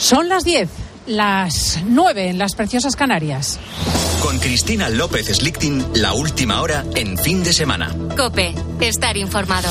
Son las 10, las 9 en las preciosas Canarias. Con Cristina López Slichting, la última hora en fin de semana. Cope, estar informado.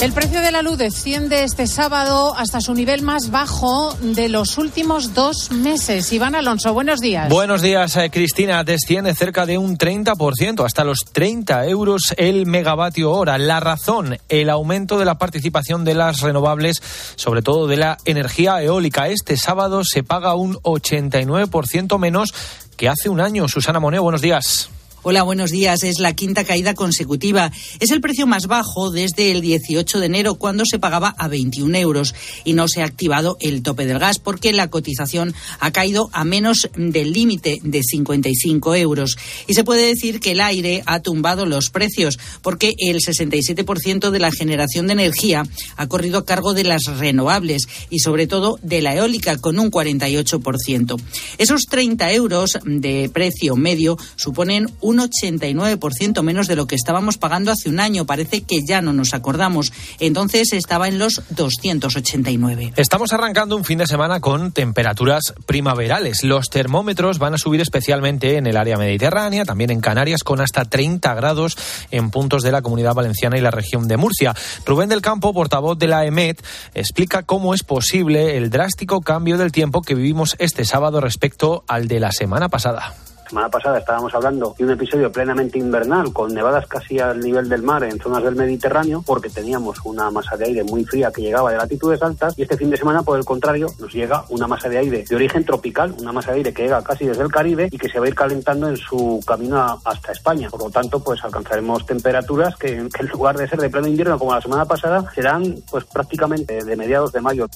El precio de la luz desciende este sábado hasta su nivel más bajo de los últimos dos meses. Iván Alonso, buenos días. Buenos días, eh, Cristina. Desciende cerca de un 30%, hasta los 30 euros el megavatio hora. La razón, el aumento de la participación de las renovables, sobre todo de la energía eólica. Este sábado se paga un 89% menos que hace un año. Susana Moneo, buenos días. Hola, buenos días. Es la quinta caída consecutiva. Es el precio más bajo desde el 18 de enero, cuando se pagaba a 21 euros. Y no se ha activado el tope del gas porque la cotización ha caído a menos del límite de 55 euros. Y se puede decir que el aire ha tumbado los precios porque el 67% de la generación de energía ha corrido a cargo de las renovables y sobre todo de la eólica con un 48%. Esos 30 euros de precio medio suponen un 89% menos de lo que estábamos pagando hace un año. Parece que ya no nos acordamos. Entonces estaba en los 289. Estamos arrancando un fin de semana con temperaturas primaverales. Los termómetros van a subir especialmente en el área mediterránea, también en Canarias, con hasta 30 grados en puntos de la comunidad valenciana y la región de Murcia. Rubén del Campo, portavoz de la EMET, explica cómo es posible el drástico cambio del tiempo que vivimos este sábado respecto al de la semana pasada semana pasada estábamos hablando de un episodio plenamente invernal con nevadas casi al nivel del mar en zonas del Mediterráneo porque teníamos una masa de aire muy fría que llegaba de latitudes altas y este fin de semana por el contrario nos llega una masa de aire de origen tropical, una masa de aire que llega casi desde el Caribe y que se va a ir calentando en su camino hasta España. Por lo tanto, pues alcanzaremos temperaturas que, que en lugar de ser de pleno invierno como la semana pasada serán pues prácticamente de mediados de mayo.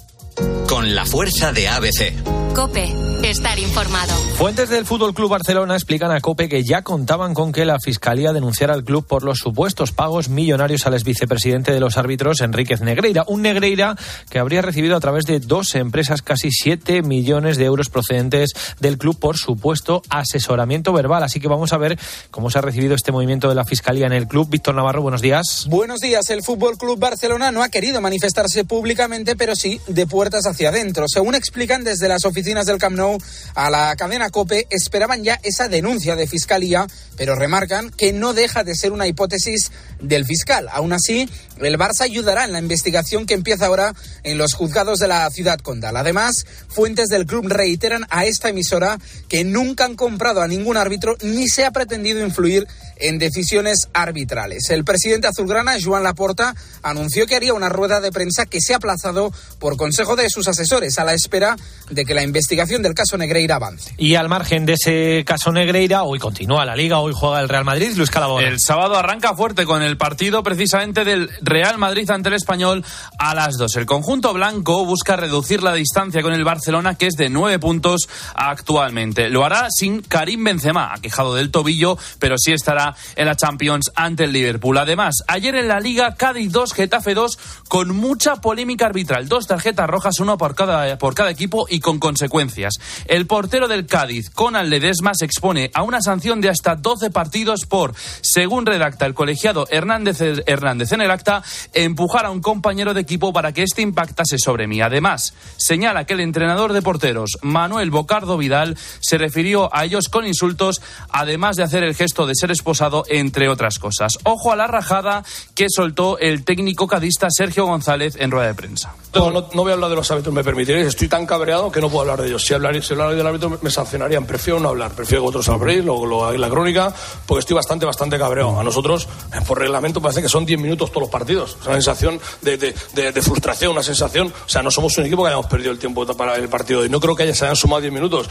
Con la fuerza de ABC. Cope, estar informado. Fuentes del Fútbol Club Barcelona explican a Cope que ya contaban con que la Fiscalía denunciara al club por los supuestos pagos millonarios al ex vicepresidente de los árbitros, Enríquez Negreira. Un Negreira que habría recibido a través de dos empresas casi 7 millones de euros procedentes del club por supuesto asesoramiento verbal. Así que vamos a ver cómo se ha recibido este movimiento de la Fiscalía en el club. Víctor Navarro, buenos días. Buenos días. El Fútbol Club Barcelona no ha querido manifestarse públicamente, pero sí de puertas hacia adentro. Según explican desde las oficinas del Camp Nou a la cadena COPE esperaban ya esa denuncia de fiscalía, pero remarcan que no deja de ser una hipótesis del fiscal. Aún así, el Barça ayudará en la investigación que empieza ahora en los juzgados de la ciudad condal. Además, fuentes del club reiteran a esta emisora que nunca han comprado a ningún árbitro ni se ha pretendido influir en decisiones arbitrales. El presidente azulgrana, Joan Laporta, anunció que haría una rueda de prensa que se ha aplazado por consejo de sus asesores a la espera de que la investigación del caso Negreira avance. Y al margen de ese caso Negreira, hoy continúa la liga, hoy juega el Real Madrid, Luis Calabón. El sábado arranca fuerte con el partido precisamente del Real Madrid ante el Español a las dos. El conjunto blanco busca reducir la distancia con el Barcelona, que es de nueve puntos actualmente. Lo hará sin Karim Benzema, aquejado del tobillo, pero sí estará en la Champions ante el Liverpool. Además, ayer en la Liga, Cádiz 2, Getafe 2, con mucha polémica arbitral. Dos tarjetas rojas, uno por cada, por cada equipo y con consecuencias. El portero del Cádiz, Conan Ledesma, se expone a una sanción de hasta 12 partidos por, según redacta el colegiado Hernández, Hernández en el acta, empujar a un compañero de equipo para que este impactase sobre mí. Además, señala que el entrenador de porteros, Manuel Bocardo Vidal, se refirió a ellos con insultos, además de hacer el gesto de ser esposado entre otras cosas. Ojo a la rajada que soltó el técnico cadista Sergio González en rueda de prensa. No, no, voy a hablar de los árbitros, me permitiréis. Estoy tan cabreado que no puedo hablar de ellos. Si hablar, si del árbitro me sancionarían. Prefiero no hablar. Prefiero que otros habléis, luego lo, la crónica, porque estoy bastante, bastante cabreado. A nosotros, por reglamento, parece que son 10 minutos todos los partidos. Es una sensación de, de, de, frustración, una sensación. O sea, no somos un equipo que hayamos perdido el tiempo para el partido. Y no creo que haya, se hayan sumado 10 minutos.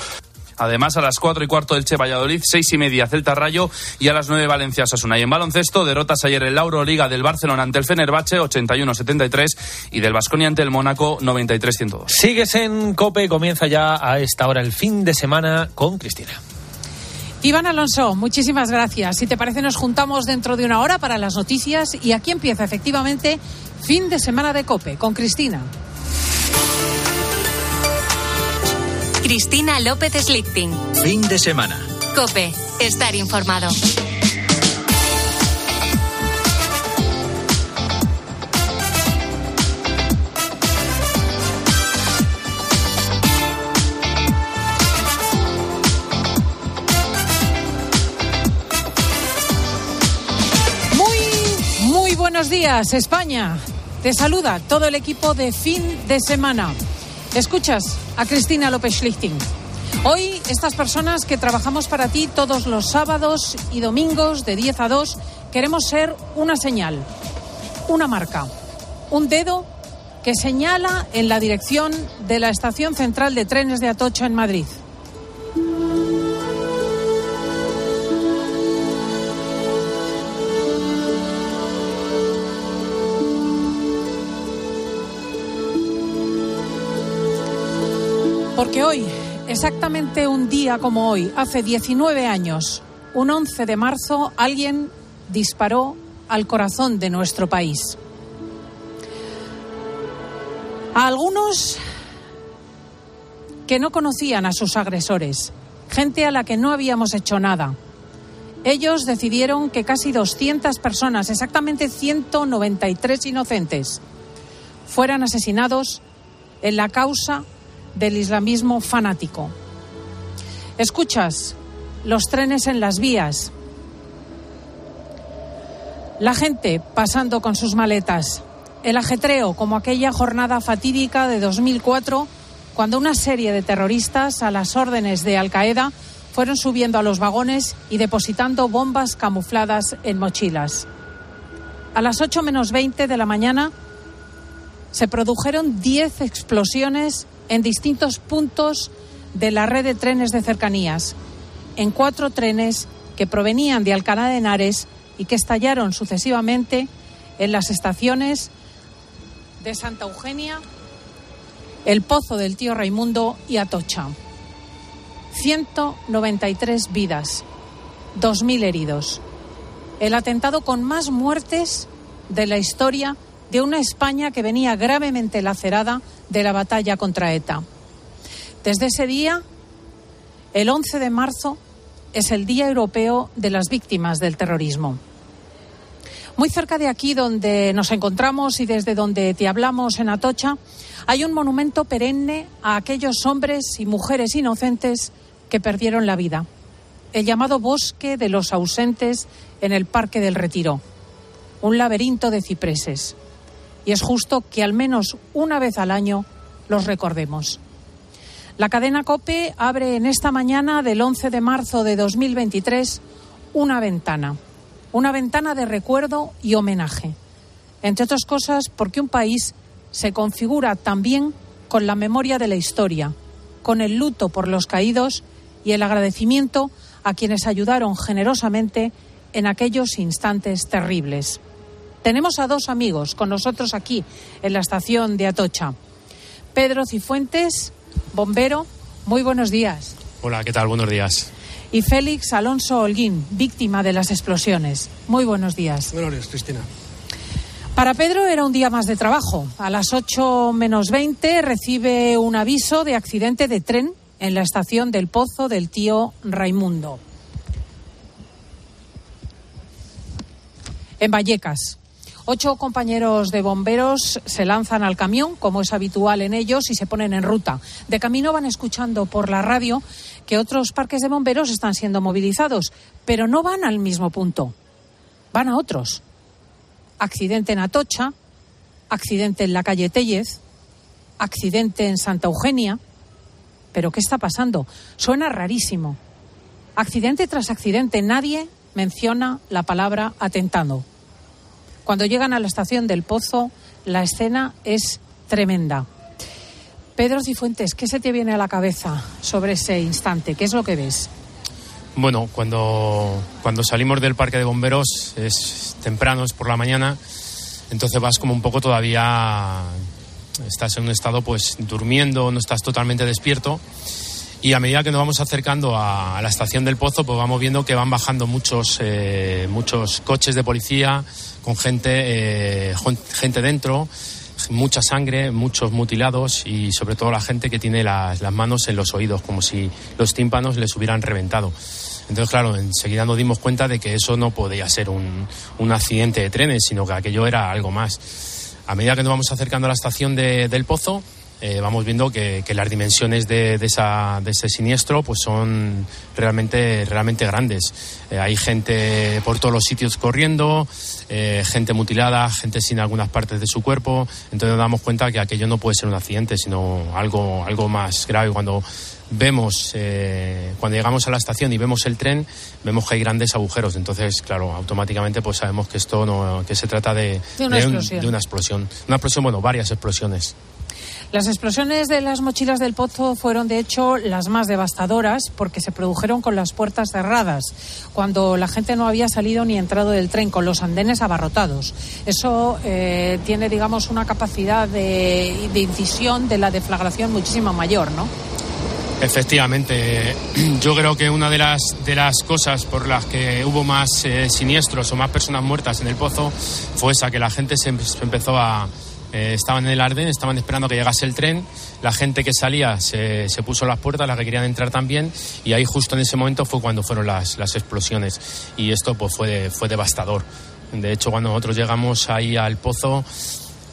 Además, a las 4 y cuarto del Che Valladolid, 6 y media Celta Rayo y a las 9 Valencia Sasuna. Y en baloncesto, derrotas ayer en la Euroliga del Barcelona ante el Fenerbahce, 81-73 y del Vasconia ante el Mónaco, 93-102. Sigues en COPE, comienza ya a esta hora el fin de semana con Cristina. Iván Alonso, muchísimas gracias. Si te parece, nos juntamos dentro de una hora para las noticias y aquí empieza efectivamente fin de semana de COPE con Cristina. Cristina López Slichting. Fin de semana. Cope, estar informado. Buenos días, España. Te saluda todo el equipo de fin de semana. Escuchas a Cristina López Schlichting. Hoy, estas personas que trabajamos para ti todos los sábados y domingos de 10 a 2, queremos ser una señal, una marca, un dedo que señala en la dirección de la estación central de trenes de Atocha en Madrid. Porque hoy, exactamente un día como hoy, hace 19 años, un 11 de marzo, alguien disparó al corazón de nuestro país. A algunos que no conocían a sus agresores, gente a la que no habíamos hecho nada. Ellos decidieron que casi 200 personas, exactamente 193 inocentes, fueran asesinados en la causa del islamismo fanático. Escuchas los trenes en las vías, la gente pasando con sus maletas, el ajetreo como aquella jornada fatídica de 2004 cuando una serie de terroristas a las órdenes de Al Qaeda fueron subiendo a los vagones y depositando bombas camufladas en mochilas. A las 8 menos 20 de la mañana se produjeron 10 explosiones en distintos puntos de la red de trenes de cercanías, en cuatro trenes que provenían de Alcalá de Henares y que estallaron sucesivamente en las estaciones de Santa Eugenia, El Pozo del Tío Raimundo y Atocha. 193 vidas, 2.000 heridos. El atentado con más muertes de la historia de una España que venía gravemente lacerada de la batalla contra ETA. Desde ese día, el 11 de marzo, es el Día Europeo de las Víctimas del Terrorismo. Muy cerca de aquí donde nos encontramos y desde donde te hablamos en Atocha, hay un monumento perenne a aquellos hombres y mujeres inocentes que perdieron la vida. El llamado Bosque de los Ausentes en el Parque del Retiro. Un laberinto de cipreses. Y es justo que al menos una vez al año los recordemos. La cadena COPE abre en esta mañana del 11 de marzo de 2023 una ventana una ventana de recuerdo y homenaje. Entre otras cosas, porque un país se configura también con la memoria de la historia, con el luto por los caídos y el agradecimiento a quienes ayudaron generosamente en aquellos instantes terribles. Tenemos a dos amigos con nosotros aquí en la estación de Atocha. Pedro Cifuentes, bombero, muy buenos días. Hola, ¿qué tal? Buenos días y Félix Alonso Holguín, víctima de las explosiones. Muy buenos días. Buenos días, Cristina. Para Pedro era un día más de trabajo. A las 8 menos 20 recibe un aviso de accidente de tren en la estación del Pozo del tío Raimundo. En Vallecas. Ocho compañeros de bomberos se lanzan al camión, como es habitual en ellos, y se ponen en ruta. De camino van escuchando por la radio que otros parques de bomberos están siendo movilizados, pero no van al mismo punto, van a otros. Accidente en Atocha, accidente en la calle Tellez, accidente en Santa Eugenia. ¿Pero qué está pasando? Suena rarísimo. Accidente tras accidente, nadie menciona la palabra atentado. Cuando llegan a la estación del Pozo, la escena es tremenda. Pedro Cifuentes, ¿qué se te viene a la cabeza sobre ese instante? ¿Qué es lo que ves? Bueno, cuando, cuando salimos del parque de bomberos es temprano, es por la mañana, entonces vas como un poco todavía, estás en un estado pues durmiendo, no estás totalmente despierto. Y a medida que nos vamos acercando a, la estación del Pozo, pues vamos viendo que van bajando muchos, eh, muchos coches de policía, con gente, eh, gente dentro, mucha sangre, muchos mutilados y sobre todo la gente que tiene las, manos en los oídos, como si los tímpanos les hubieran reventado. Entonces, claro, enseguida nos dimos cuenta de que eso no podía ser un, un accidente de trenes, sino que aquello era algo más. A medida que nos vamos acercando a la estación del Pozo, eh, vamos viendo que, las dimensiones de, esa, de, ese siniestro pues son realmente, realmente grandes. Eh, hay gente por todos los sitios corriendo, eh, gente mutilada, gente sin algunas partes de su cuerpo. Entonces nos damos cuenta que aquello no puede ser un accidente, sino algo, algo más grave. Cuando vemos, cuando llegamos a la estación y vemos el tren, vemos que hay grandes agujeros. Entonces, claro, automáticamente pues sabemos que esto no, que se trata de, una, explosión. de una explosión. Una explosión, bueno, varias explosiones. Las explosiones de las mochilas del pozo fueron, de hecho, las más devastadoras porque se produjeron con las puertas cerradas, cuando la gente no había salido ni entrado del tren, con los andenes abarrotados. Eso eh, tiene, digamos, una capacidad de, incisión de la deflagración muchísimo mayor, ¿no? Efectivamente, yo creo que una de las, de las cosas por las que hubo más eh, siniestros o más personas muertas en el pozo fue esa, que la gente se empezó a, eh, estaban en el Arden, estaban esperando que llegase el tren, la gente que salía se, se, puso las puertas, las que querían entrar también, y ahí justo en ese momento fue cuando fueron las, las explosiones. Y esto pues fue, fue devastador. De hecho, cuando nosotros llegamos ahí al pozo,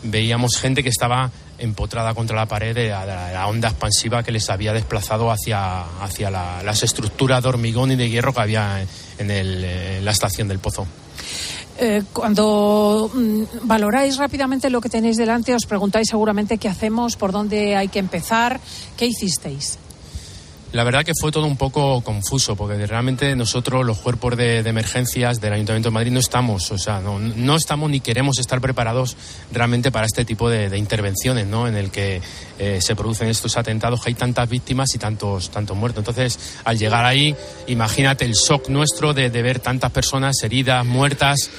veíamos gente que estaba empotrada contra la pared de la, onda expansiva que les había desplazado hacia, hacia las estructuras de hormigón y de hierro que había en, en la estación del pozo. Eh, cuando mm, valoráis rápidamente lo que tenéis delante, os preguntáis seguramente qué hacemos, por dónde hay que empezar, qué hicisteis. La verdad que fue todo un poco confuso, porque realmente nosotros, los cuerpos de, emergencias del Ayuntamiento de Madrid, no estamos, o sea, no, estamos ni queremos estar preparados realmente para este tipo de, intervenciones, ¿no? En el que eh, se producen estos atentados, que hay tantas víctimas y tantos, tantos muertos. Entonces, al llegar ahí, imagínate el shock nuestro de, de ver tantas personas heridas, muertas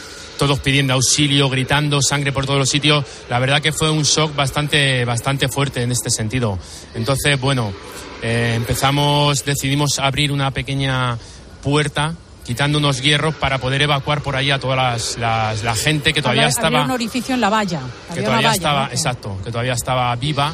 todos pidiendo auxilio, gritando, sangre por todos los sitios. La verdad que fue un shock bastante, bastante fuerte en este sentido. Entonces, bueno, eh, empezamos, decidimos abrir una pequeña puerta quitando unos hierros para poder evacuar por ahí a toda las, la gente que todavía estaba. Había un orificio en la valla. que todavía estaba, exacto, que todavía estaba viva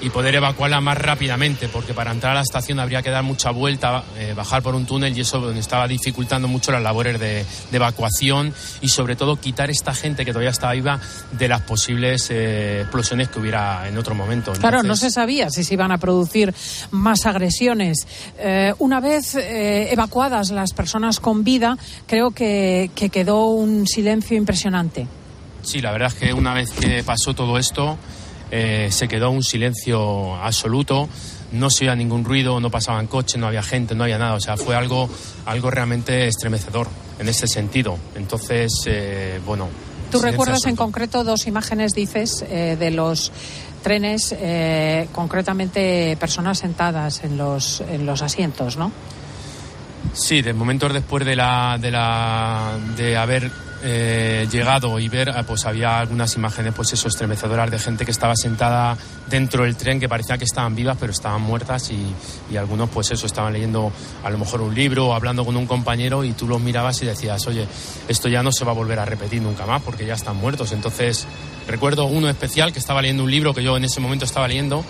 y poder evacuarla más rápidamente, porque para entrar a la estación habría que dar mucha vuelta, eh, bajar por un túnel y eso estaba dificultando mucho las labores de, evacuación y sobre todo quitar esta gente que todavía estaba viva de las posibles eh, explosiones que hubiera en otro momento. claro, no se sabía si se iban a producir más agresiones. Eh, una vez evacuadas las personas con vida, creo que, que quedó un silencio impresionante. Sí, la verdad es que una vez que pasó todo esto, eh, se quedó un silencio absoluto, no se oía ningún ruido, no pasaban coches, no había gente, no había nada, o sea, fue algo, algo realmente estremecedor en ese sentido. Entonces, eh, bueno. ¿Tú recuerdas en concreto dos imágenes, dices, eh, de los trenes, concretamente personas sentadas en los, en los asientos, ¿no? Sí, de momentos después de, la, de, la, de haber eh, llegado y ver, ah, pues había algunas imágenes, pues eso, estremecedoras de gente que estaba sentada dentro del tren que parecía que estaban vivas, pero estaban muertas y, algunos, pues eso, estaban leyendo a lo mejor un libro o hablando con un compañero y tú los mirabas y decías, oye, esto ya no se va a volver a repetir nunca más porque ya están muertos. Entonces, recuerdo uno especial que estaba leyendo un libro que yo en ese momento estaba leyendo,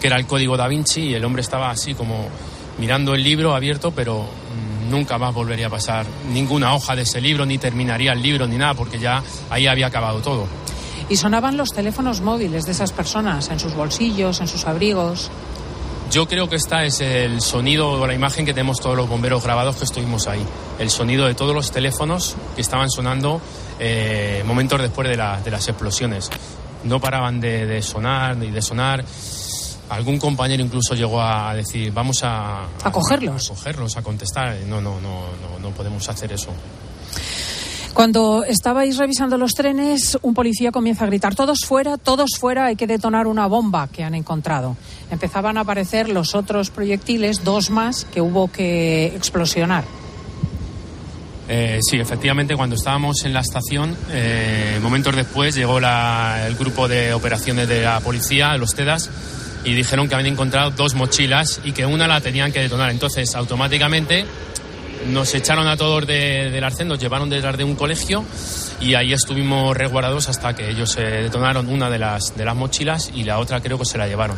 que era el Código da Vinci y el hombre estaba así como mirando el libro abierto, pero nunca más volvería a pasar ninguna hoja de ese libro, ni terminaría el libro, ni nada, porque ya ahí había acabado todo. Y sonaban los teléfonos móviles de esas personas en sus bolsillos, en sus abrigos. Yo creo que esta es el sonido o la imagen que tenemos todos los bomberos grabados que estuvimos ahí. El sonido de todos los teléfonos que estaban sonando eh, momentos después de, las explosiones. No paraban de, de sonar y de sonar. Algún compañero incluso llegó a decir, vamos a... A cogerlos. A, cogerlos, a contestar. No, no, no, no, no podemos hacer eso. Cuando estabais revisando los trenes, un policía comienza a gritar, todos fuera, todos fuera, hay que detonar una bomba que han encontrado. Empezaban a aparecer los otros proyectiles, dos más, que hubo que explosionar. Eh, sí, efectivamente, cuando estábamos en la estación, eh, momentos después llegó el grupo de operaciones de la policía, los TEDAS, y dijeron que habían encontrado dos mochilas y que una la tenían que detonar. Entonces, automáticamente nos echaron a todos del arcén, nos llevaron detrás de un colegio y ahí estuvimos resguardados hasta que ellos se detonaron una de las, de las mochilas y la otra creo que se la llevaron.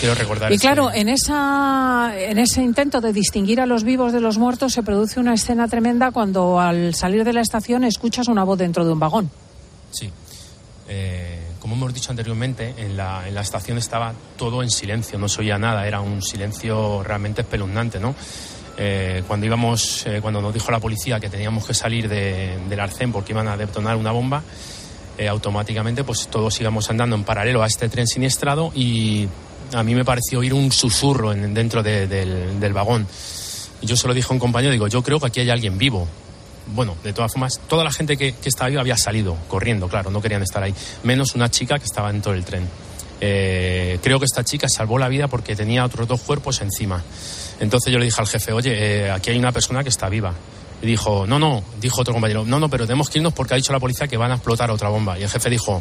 Quiero recordar. Y claro, en, esa, en ese intento de distinguir a los vivos de los muertos se produce una escena tremenda cuando al salir de la estación escuchas una voz dentro de un vagón. Sí. Eh, como hemos dicho anteriormente, en la, en estación estaba todo en silencio, no se oía nada, era un silencio realmente espeluznante, ¿no? Eh, cuando íbamos, eh, cuando nos dijo la policía que teníamos que salir de, del arcén porque iban a detonar una bomba, eh, automáticamente pues todos íbamos andando en paralelo a este tren siniestrado y a mí me pareció oír un susurro en, dentro de, del, del vagón. Yo se lo dije a un compañero, digo, yo creo que aquí hay alguien vivo. Bueno, de todas formas, toda la gente que, estaba ahí había salido corriendo, claro, no querían estar ahí, menos una chica que estaba dentro del tren. Eh, creo que esta chica salvó la vida porque tenía otros dos cuerpos encima. Entonces yo le dije al jefe, oye, eh, aquí hay una persona que está viva. Y dijo, no, no, dijo otro compañero, no, no, pero tenemos que irnos porque ha dicho la policía que van a explotar otra bomba. Y el jefe dijo,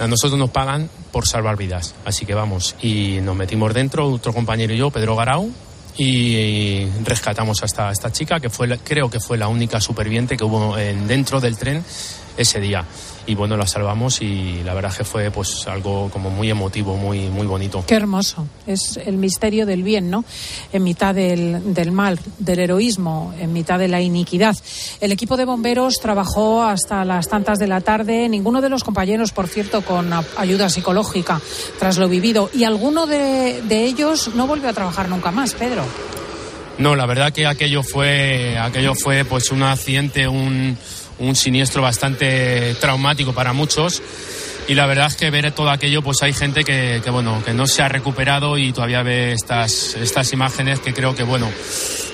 a nosotros nos pagan por salvar vidas, así que vamos. Y nos metimos dentro, otro compañero y yo, Pedro Garau, y rescatamos a esta, esta chica, que fue, creo que fue la única superviviente que hubo en- dentro del tren ese día. Y bueno, la salvamos y la verdad que fue pues algo como muy emotivo, muy, muy bonito. Qué hermoso. Es el misterio del bien, ¿no? En mitad del, del mal, del heroísmo, en mitad de la iniquidad. El equipo de bomberos trabajó hasta las tantas de la tarde. Ninguno de los compañeros, por cierto, con ayuda psicológica tras lo vivido. Y alguno de, de ellos no volvió a trabajar nunca más, Pedro. No, la verdad que aquello fue, aquello fue pues un accidente, un, un siniestro bastante traumático para muchos. Y la verdad es que ver todo aquello, pues hay gente que, bueno, que no se ha recuperado y todavía ve estas, estas imágenes que creo que, bueno,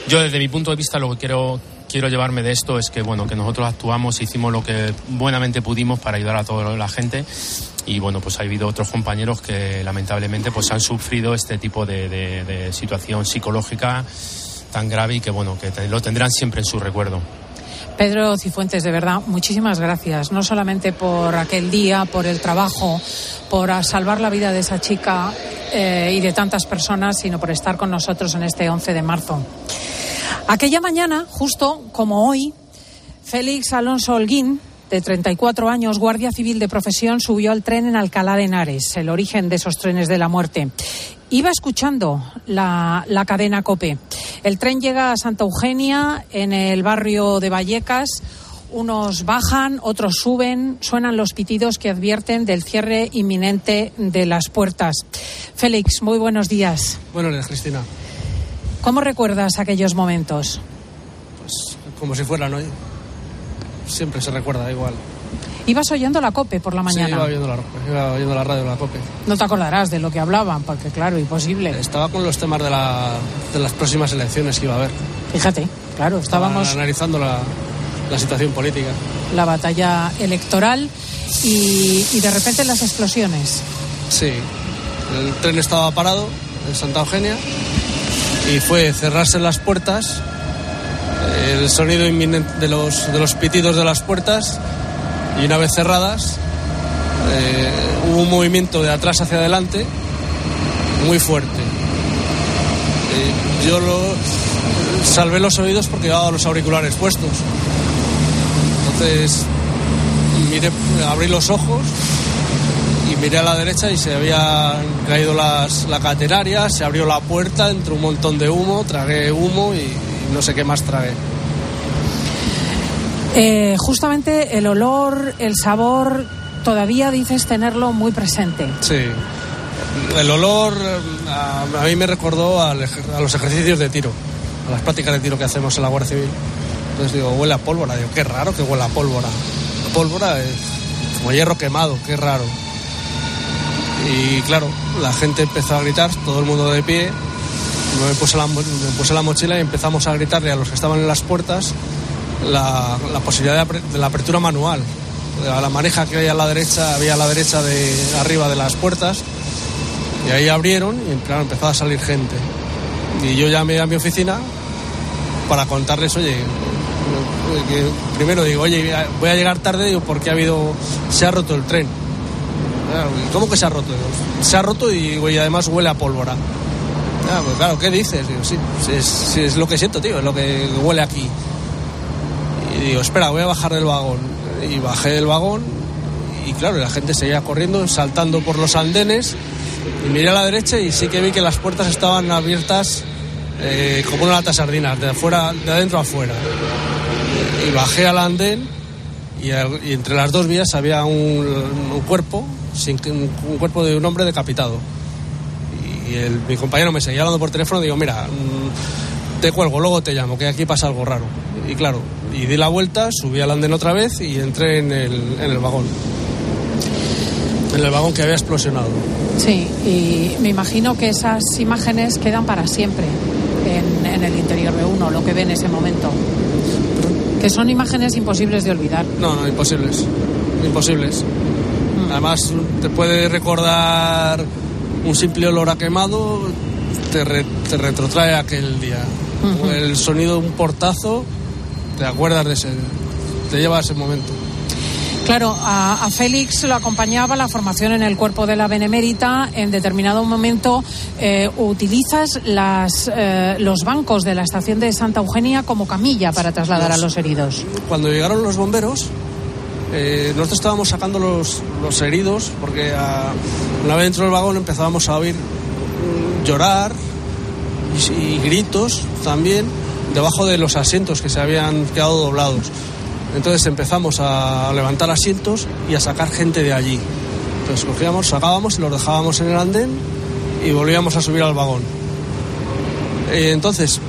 yo desde mi punto de vista lo que quiero, quiero llevarme de esto es que, bueno, que nosotros actuamos, hicimos lo que buenamente pudimos para ayudar a toda la gente y bueno pues ha habido otros compañeros que lamentablemente pues han sufrido este tipo de, situación psicológica tan grave y que bueno que lo tendrán siempre en su recuerdo Pedro Cifuentes, de verdad, muchísimas gracias. No solamente por aquel día, por el trabajo, por salvar la vida de esa chica eh, y de tantas personas, sino por estar con nosotros en este 11 de marzo. Aquella mañana, justo como hoy, Félix Alonso Holguín, de 34 años, guardia civil de profesión, subió al tren en Alcalá de Henares, el origen de esos trenes de la muerte. Iba escuchando la, la cadena COPE. El tren llega a Santa Eugenia, en el barrio de Vallecas. Unos bajan, otros suben, suenan los pitidos que advierten del cierre inminente de las puertas. Félix, muy buenos días. Buenos días, Cristina. ¿Cómo recuerdas aquellos momentos? Pues como si fueran hoy. Siempre se recuerda igual. Ibas oyendo la COPE por la Sí, mañana. iba oyendo la, iba oyendo la radio, la COPE. No te acordarás de lo que hablaban, porque claro, imposible. Estaba con los temas de, la, de las próximas elecciones que iba a haber. Fíjate, claro, estábamos Estaban analizando la, la situación política. la batalla electoral y, y de repente las explosiones. Sí, el tren estaba parado en Santa Eugenia y fue cerrarse las puertas, el sonido inminente de los, de los pitidos de las puertas y una vez cerradas eh, hubo un movimiento de atrás hacia adelante muy fuerte. Eh, yo lo salvé los oídos porque llevaba los auriculares puestos. Entonces abrí los ojos y miré a la derecha y se habían caído la catenaria, se abrió la puerta, entró un montón de humo, tragué humo y no sé qué más tragué. Eh, justamente el olor, el sabor, todavía dices tenerlo muy presente. Sí. El olor eh, a, mí me recordó a los ejercicios de tiro, a las prácticas de tiro que hacemos en la Guardia Civil. Entonces digo, huele a pólvora. Digo, qué raro que huele a pólvora. La pólvora es como hierro quemado, qué raro. Y claro, la gente empezó a gritar, todo el mundo de pie. Me puse la, me puse la mochila y empezamos a gritarle a los que estaban en las puertas la, la posibilidad de, de la apertura manual. A la maneja que hay a la derecha, había a la derecha de arriba de las puertas. Y ahí abrieron y claro, empezó a salir gente. Y yo llamé a mi oficina para contarles, oye, que primero digo, oye, voy a llegar tarde, porque ha habido, se ha roto el tren. ¿y ¿Cómo que se ha roto? Se ha roto y, y además huele a pólvora. Ah, pues claro, ¿qué dices? Digo, sí, es, sí, es lo que siento, tío, es lo que huele aquí. Y digo, espera, voy a bajar del vagón. Y bajé del vagón y claro, la gente seguía corriendo, saltando por los andenes. Y miré a la derecha y sí que vi que las puertas estaban abiertas eh, como una lata de sardinas, de, afuera, de adentro a afuera. Y bajé al andén y, y entre las dos vías había un, cuerpo, un, cuerpo de un hombre decapitado. Y mi compañero me seguía hablando por teléfono, digo, mira, mm, te cuelgo, luego te llamo, que aquí pasa algo raro. Y claro, y di la vuelta, subí al andén otra vez y entré en el, en el vagón. En el vagón que había explosionado. Sí, y me imagino que esas imágenes quedan para siempre en, en el interior de uno, lo que ve en ese momento. Que son imágenes imposibles de olvidar. No, no, imposibles. Imposibles. Además, te puede recordar un simple olor a quemado, te, re- te retrotrae a aquel día. Ujú. El sonido de un portazo, te acuerdas de ese. te lleva a ese momento. Claro, a, a Félix lo acompañaba la formación en el cuerpo de la Benemérita. En determinado momento eh, utilizas las, eh, los bancos de la estación de Santa Eugenia como camilla para trasladar a los heridos. Cuando llegaron los bomberos, eh, nosotros estábamos sacando los, los heridos, porque a- una vez dentro del vagón empezábamos a oír llorar y, y gritos también debajo de los asientos que se habían quedado doblados. Entonces empezamos a levantar asientos y a sacar gente de allí. Entonces cogíamos, sacábamos y los dejábamos en el andén y volvíamos a subir al vagón. Eh, entonces,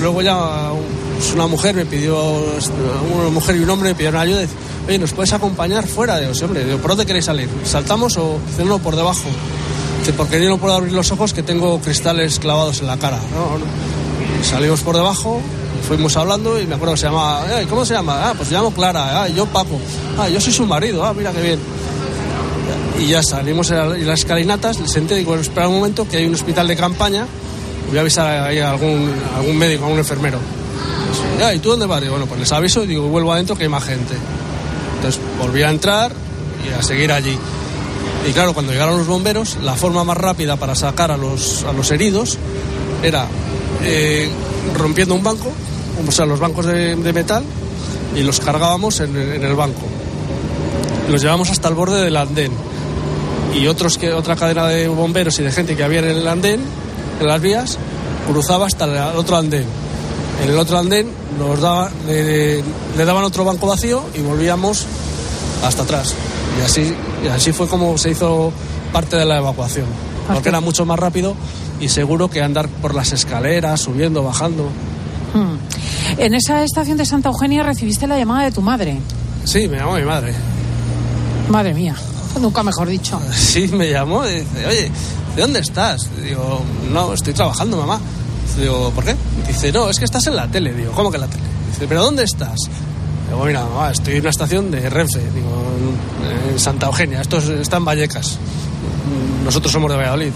luego ya pues, una mujer me pidió, una mujer y un hombre me pidieron ayuda. Oye, ¿nos puedes acompañar fuera? Digo, sí, hombre, digo, ¿por dónde queréis salir? ¿Saltamos o dice, por debajo? Porque yo no puedo abrir los ojos que tengo cristales clavados en la cara. Y salimos por debajo, fuimos hablando y me acuerdo que se llamaba, "Ay, ¿cómo se llama? Ah, pues llamo Clara, ah, yo Paco, ah, yo soy su marido, ah, mira qué bien. Y ya salimos en la- en las escalinatas, le senté, digo, espera un momento que hay un hospital de campaña, voy a avisar a algún, algún médico, a algún enfermero. Ya, ¿y tú dónde vas? Bueno, pues les aviso y digo, vuelvo adentro que hay más gente. Entonces volví a entrar y a seguir allí. Y claro, cuando llegaron los bomberos, la forma más rápida para sacar a los, a los heridos era eh, rompiendo un banco, o sea, los bancos de, de metal, y los cargábamos en, en el banco. Los llevamos hasta el borde del andén. Y otros que, otra cadena de bomberos y de gente que había en el andén, en las vías, cruzaba hasta el otro andén. En el otro andén nos daba, le, le daban otro banco vacío y volvíamos hasta atrás. Y así, y así fue como se hizo parte de la evacuación. Porque era mucho más rápido y seguro que andar por las escaleras, subiendo, bajando. Hmm. En esa estación de Santa Eugenia recibiste la llamada de tu madre. Sí, me llamó mi madre. Madre mía, nunca mejor dicho. Sí, me llamó y dice, oye, ¿de dónde estás? Digo, no, estoy trabajando, mamá. Digo, ¿por qué? Dice, no, es que estás en la tele. Digo, ¿cómo que en la tele? Dice, ¿pero dónde estás? Digo, mira, mamá, estoy en una estación de Renfe, digo, en, Santa Eugenia, esto es- está en Vallecas. Nosotros somos de Valladolid.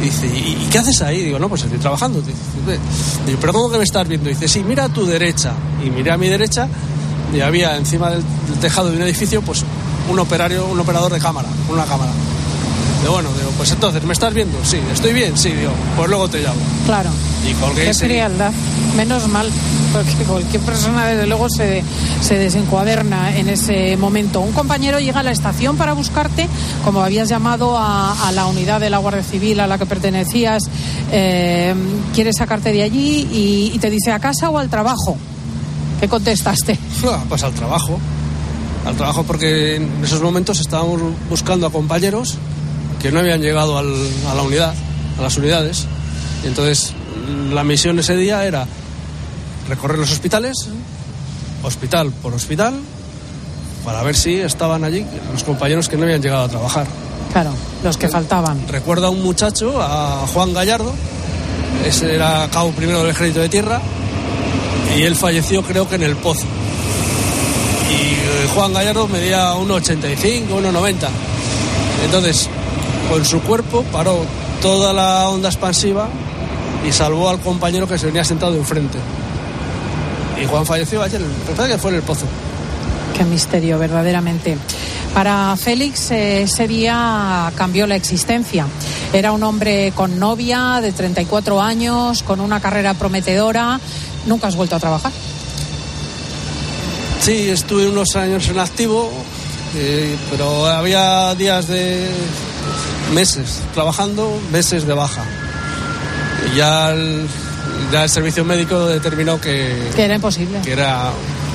Y Dice, ¿y, qué haces ahí? Digo, no, pues estoy trabajando. Dice, ¿pero cómo que me estás viendo? Dice, sí, mira a tu derecha. Y miré a mi derecha y había encima del, tejado de un edificio, pues un operario, un operador de cámara, una cámara. Digo, bueno, digo, pues entonces, ¿me estás viendo? Sí, ¿estoy bien? Sí, digo, pues luego te llamo. Claro. Y colgué Qué frialdad. Menos mal, porque cualquier persona, desde luego, se, se desencuaderna en ese momento. Un compañero llega a la estación para buscarte, como habías llamado a, a la unidad de la Guardia Civil a la que pertenecías, eh, quiere sacarte de allí y, y te dice a casa o al trabajo. ¿Qué contestaste? Ah, Pues al trabajo. Al trabajo porque en esos momentos estábamos buscando a compañeros que no habían llegado al- a la unidad, a las unidades. Y entonces la misión ese día era recorrer los hospitales, hospital por hospital, para ver si estaban allí los compañeros que no habían llegado a trabajar. Claro, los que faltaban. Recuerda a un muchacho, a Juan Gallardo, ese era cabo primero del ejército de tierra, y él falleció creo que en el pozo. Y eh, Juan Gallardo medía 1,85, 1,90. Entonces, con su cuerpo paró toda la onda expansiva y salvó al compañero que se venía sentado enfrente. Y Juan falleció ayer, me parece que fue en el pozo. Qué misterio, verdaderamente. Para Félix eh, ese día cambió la existencia. Era un hombre con novia de 34 años, con una carrera prometedora. ¿Nunca has vuelto a trabajar? Sí, estuve unos años en activo, eh, pero había días de meses trabajando, meses de baja. Y ya el, ya el servicio médico determinó que, Que era imposible. que era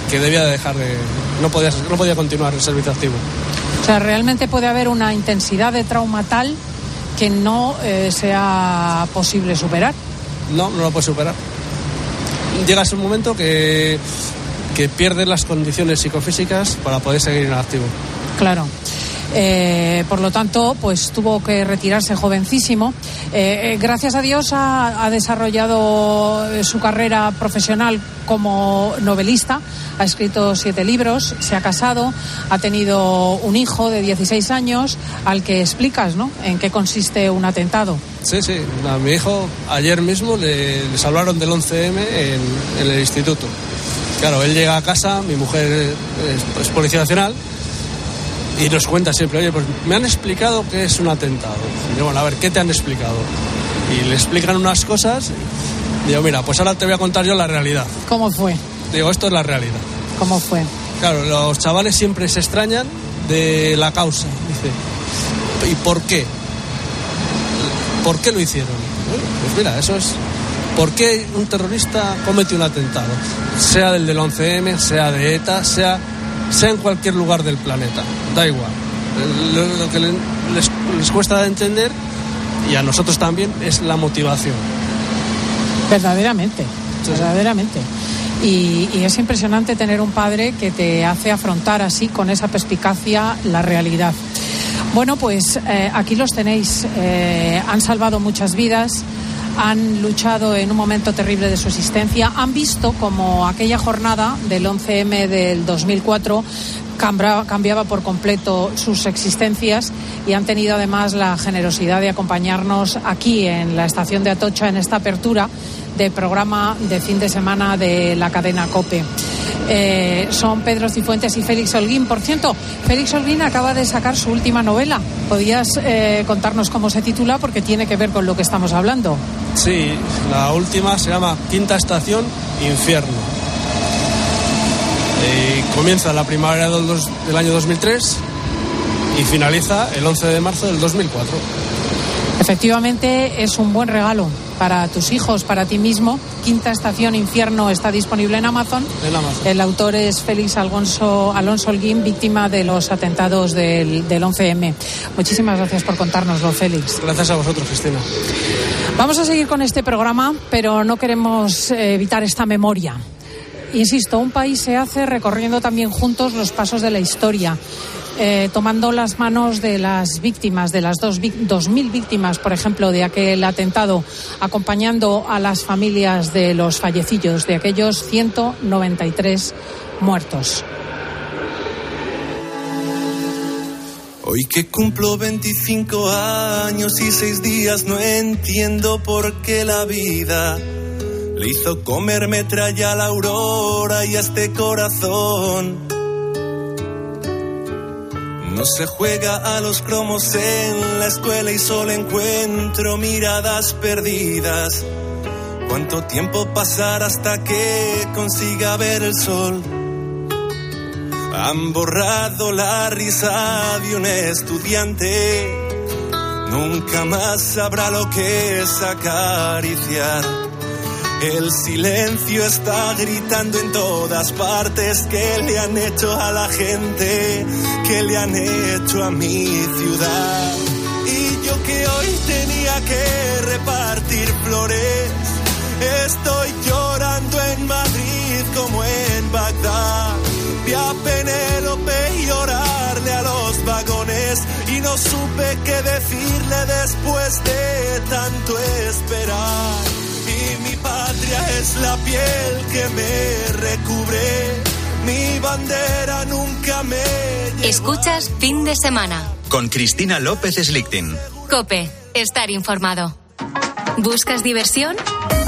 que debía de dejar de... No podía, no podía continuar el servicio activo. O sea, realmente puede haber una intensidad de trauma tal que no eh, sea posible superar. No, no lo puede superar. Llegas un momento que, que pierdes las condiciones psicofísicas para poder seguir en activo. Claro. Eh, por lo tanto, pues tuvo que retirarse jovencísimo. Eh, eh, gracias a Dios ha, desarrollado su carrera profesional como novelista. Ha escrito siete libros, se ha casado, ha tenido un hijo de 16 años al que explicas, ¿no? En qué consiste un atentado. Sí, sí. A mi hijo ayer mismo le, les hablaron del 11M en, el instituto. Claro, él llega a casa, mi mujer es policía nacional y nos cuenta siempre, oye, pues me han explicado que es un atentado. Y digo, bueno, a ver, ¿qué te han explicado? Y le explican unas cosas. Y digo, mira, pues ahora te voy a contar yo la realidad. ¿Cómo fue? Digo, esto es la realidad. ¿Cómo fue? Claro, los chavales siempre se extrañan de la causa. Dice, ¿y por qué? ¿Por qué lo hicieron? Pues mira, eso es. ¿Por qué un terrorista comete un atentado? Sea del del 11M, sea de ETA, sea, sea en cualquier lugar del planeta. Da igual. Lo, lo que le- les, les cuesta de entender, y a nosotros también, es la motivación. Verdaderamente, verdaderamente. Y, y es impresionante tener un padre que te hace afrontar así, con esa perspicacia, la realidad. Bueno, pues eh, aquí los tenéis. Eh, han salvado muchas vidas, han luchado en un momento terrible de su existencia, han visto como aquella jornada del 11M del 2004 cambra- cambiaba por completo sus existencias y han tenido además la generosidad de acompañarnos aquí en la estación de Atocha en esta apertura de programa de fin de semana de la cadena COPE. Eh, son Pedro Cifuentes y Félix Holguín. Por cierto, Félix Holguín acaba de sacar su última novela. ¿Podías eh, contarnos cómo se titula? Porque tiene que ver con lo que estamos hablando. Sí, la última se llama Quinta Estación, Infierno. Eh, comienza la primavera del, dos- del año 2003 y finaliza el 11 de marzo del 2004. Efectivamente, es un buen regalo para tus hijos, para ti mismo. Quinta Estación Infierno está disponible en Amazon. En Amazon. El autor es Félix Alonso, Alonso Holguín, víctima de los atentados del, del 11M. Muchísimas gracias por contárnoslo, Félix. Gracias a vosotros, Cristina. Vamos a seguir con este programa, pero no queremos eh, evitar esta memoria. Insisto, un país se hace recorriendo también juntos los pasos de la historia, eh, tomando las manos de las víctimas, de las dos, vic- 2.000 víctimas, por ejemplo, de aquel atentado, acompañando a las familias de los fallecidos, de aquellos 193 muertos. Hoy que cumplo 25 años y 6 días no entiendo por qué la vida le hizo comer metralla a la aurora y a este corazón. No se juega a los cromos en la escuela y solo encuentro miradas perdidas. ¿Cuánto tiempo pasará hasta que consiga ver el sol? Han borrado la risa de un estudiante. Nunca más sabrá lo que es acariciar. El silencio está gritando en todas partes que le han hecho a la gente, que le han hecho a mi ciudad. Y yo que hoy tenía que repartir flores, estoy llorando en Madrid como en Bagdad. Vi a Penélope llorarle a los vagones y no supe qué decirle después de tanto esperar. Y mi patria es la piel que me recubre, mi bandera nunca me... Escuchas fin de semana. Con Cristina López Slichting. Cope, estar informado. ¿Buscas diversión?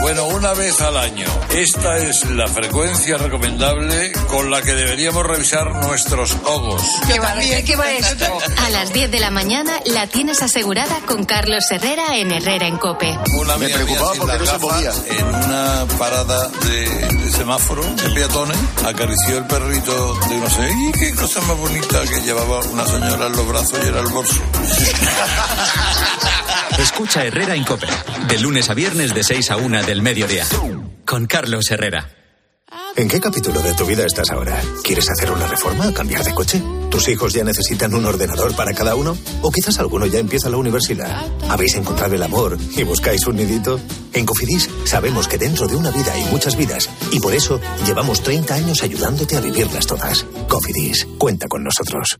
Bueno, una vez al año. Esta es la frecuencia recomendable con la que deberíamos revisar nuestros ojos. ¿Qué va, ¿Qué va esto? A las 10 de la mañana la tienes asegurada con Carlos Herrera en Herrera en Cope. Una Me preocupaba porque no se gafas, En una parada de, de semáforo de peatones, acarició el perrito de no sé, y qué cosa más bonita que llevaba una señora en los brazos y era el bolso. Escucha Herrera en Cope. De lunes a viernes de 6 a 1 del mediodía. Con Carlos Herrera. ¿En qué capítulo de tu vida estás ahora? ¿Quieres hacer una reforma? ¿Cambiar de coche? ¿Tus hijos ya necesitan un ordenador para cada uno? ¿O quizás alguno ya empieza la universidad? ¿Habéis encontrado el amor y buscáis un nidito? En Cofidis sabemos que dentro de una vida hay muchas vidas y por eso llevamos 30 años ayudándote a vivirlas todas. Cofidis, cuenta con nosotros.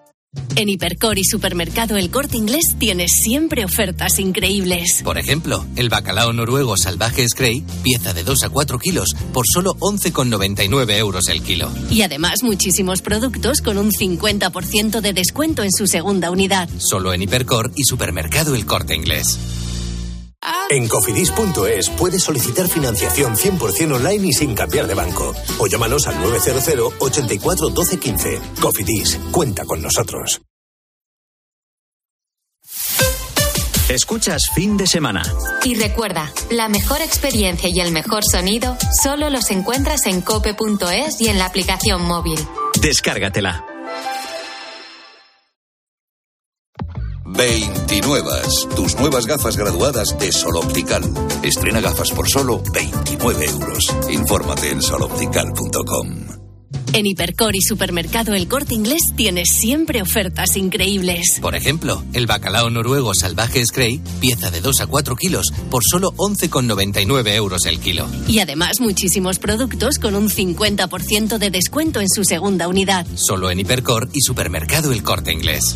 En Hipercor y Supermercado El Corte Inglés tienes siempre ofertas increíbles. Por ejemplo, el bacalao noruego salvaje Scray, pieza de 2 a 4 kilos, por solo 11,99 euros el kilo. Y además muchísimos productos con un 50% de descuento en su segunda unidad. Solo en Hipercor y Supermercado El Corte Inglés. En cofidis.es puedes solicitar financiación 100% online y sin cambiar de banco. O llámanos al 900 84 12 15. Cofidis, cuenta con nosotros. Escuchas fin de semana. Y recuerda, la mejor experiencia y el mejor sonido solo los encuentras en cope.es y en la aplicación móvil. Descárgatela. 29. Tus nuevas gafas graduadas de Sol Optical. Estrena gafas por solo 29 euros. Infórmate en soloptical.com. En Hipercor y Supermercado El Corte Inglés tienes siempre ofertas increíbles. Por ejemplo, el bacalao noruego salvaje Scray, pieza de 2 a 4 kilos, por solo 11,99 euros el kilo. Y además muchísimos productos con un 50% de descuento en su segunda unidad. Solo en Hipercor y Supermercado El Corte Inglés.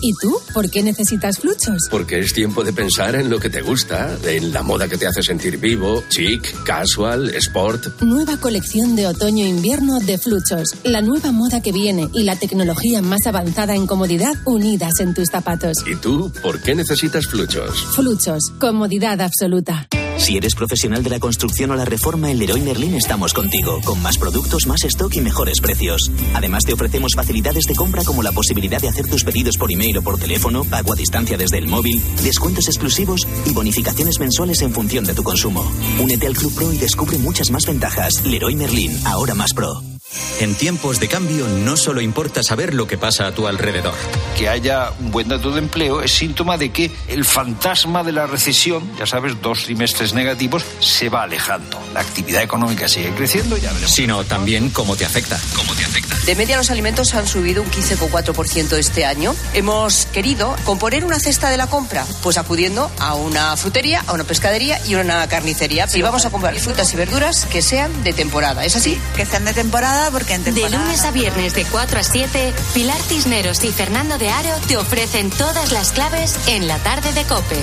¿Y tú? ¿Por qué necesitas fluchos? Porque es tiempo de pensar en lo que te gusta, en la moda que te hace sentir vivo, chic, casual, sport. Nueva colección de otoño-invierno de fluchos. La nueva moda que viene y la tecnología más avanzada en comodidad unidas en tus zapatos. ¿Y tú? ¿Por qué necesitas fluchos? Fluchos. Comodidad absoluta. Si eres profesional de la construcción o la reforma, en Leroy Merlin estamos contigo, con más productos, más stock y mejores precios. Además, te ofrecemos facilidades de compra como la posibilidad de hacer tus pedidos por email o por teléfono, pago a distancia desde el móvil, descuentos exclusivos y bonificaciones mensuales en función de tu consumo. Únete al Club Pro y descubre muchas más ventajas. Leroy Merlin, ahora más pro. En tiempos de cambio no solo importa saber lo que pasa a tu alrededor. Que haya un buen dato de empleo es síntoma de que el fantasma de la recesión, ya sabes, dos trimestres negativos, se va alejando. La actividad económica sigue creciendo, ya veremos. Sino también cómo te afecta. ¿Cómo te afecta? De media los alimentos han subido un 15,4% este año. Hemos querido componer una cesta de la compra, pues acudiendo a una frutería, a una pescadería y a una carnicería. Y vamos a comprar frutas y verduras que sean de temporada. ¿Es así? Que sean de temporada porque en De lunes a viernes de 4 a 7, Pilar Cisneros y Fernando de Aro te ofrecen todas las claves en la tarde de Cope.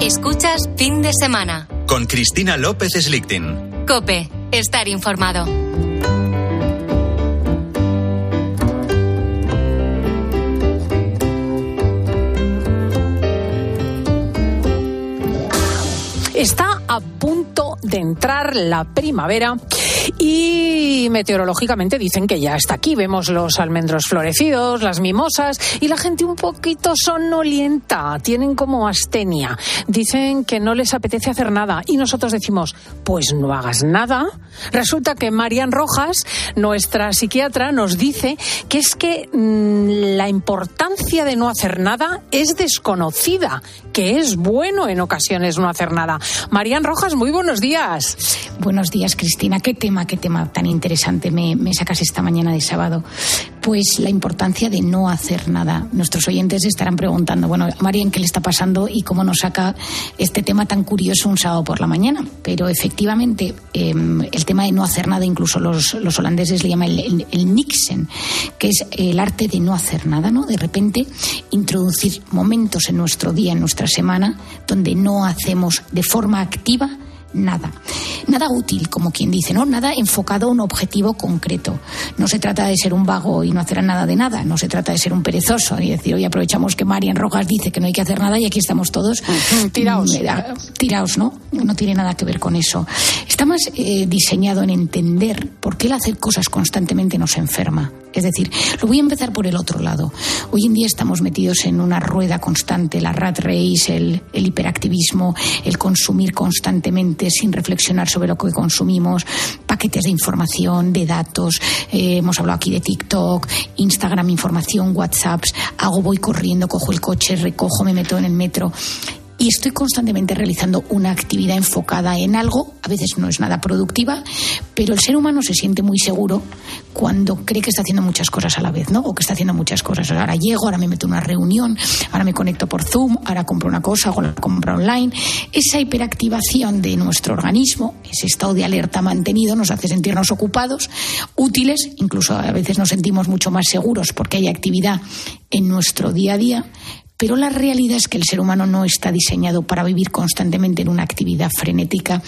Escuchas fin de semana. Con Cristina López Slichting. Cope, estar informado. Está a punto de entrar la primavera Y meteorológicamente dicen que ya está aquí. Vemos los almendros florecidos, las mimosas y la gente un poquito sonolienta. Tienen como astenia. Dicen que no les apetece hacer nada. Y nosotros decimos, pues no hagas nada. Resulta que Marian Rojas, nuestra psiquiatra, nos dice que es que mmm, la importancia de no hacer nada es desconocida, que es bueno en ocasiones no hacer nada. Marian Rojas, muy buenos días. Buenos días, Cristina. ¿Qué tema, qué tema tan interesante me, sacas esta mañana de sábado? Pues la importancia de no hacer nada. Nuestros oyentes estarán preguntando, bueno, Marian, ¿qué le está pasando y cómo nos saca este tema tan curioso un sábado por la mañana? Pero efectivamente, eh, el tema de no hacer nada, incluso los, los holandeses le llaman el, el, el Nixen, que es el arte de no hacer nada, ¿no? De repente introducir momentos en nuestro día, en nuestra semana, donde no hacemos de forma activa nada. Nada útil, como quien dice, ¿no? Nada enfocado a un objetivo concreto. No se trata de ser un vago y no hacer nada de nada. No se trata de ser un perezoso y decir, hoy aprovechamos que Marian Rojas dice que no hay que hacer nada y aquí estamos todos. Tiraos. Tiraos, ¿no? No tiene nada que ver con eso. Está más eh, diseñado en entender por qué el hacer cosas constantemente nos enferma. Es decir, lo voy a empezar por el otro lado. Hoy en día estamos metidos en una rueda constante, la rat race, el, el hiperactivismo, el consumir constantemente sin reflexionar sobre lo que consumimos, paquetes de información, de datos. Eh, hemos hablado aquí de TikTok, Instagram, información, WhatsApps. Hago, voy corriendo, cojo el coche, recojo, me meto en el metro y estoy constantemente realizando una actividad enfocada en algo, a veces no es nada productiva, pero el ser humano se siente muy seguro cuando cree que está haciendo muchas cosas a la vez, ¿no? O que está haciendo muchas cosas. Ahora llego, ahora me meto en una reunión, ahora me conecto por Zoom, ahora compro una cosa, hago la compra online. Esa hiperactivación de nuestro organismo, ese estado de alerta mantenido, nos hace sentirnos ocupados, útiles, incluso a veces nos sentimos mucho más seguros porque hay actividad en nuestro día a día, pero la realidad es que el ser humano no está diseñado para vivir constantemente en una actividad frenética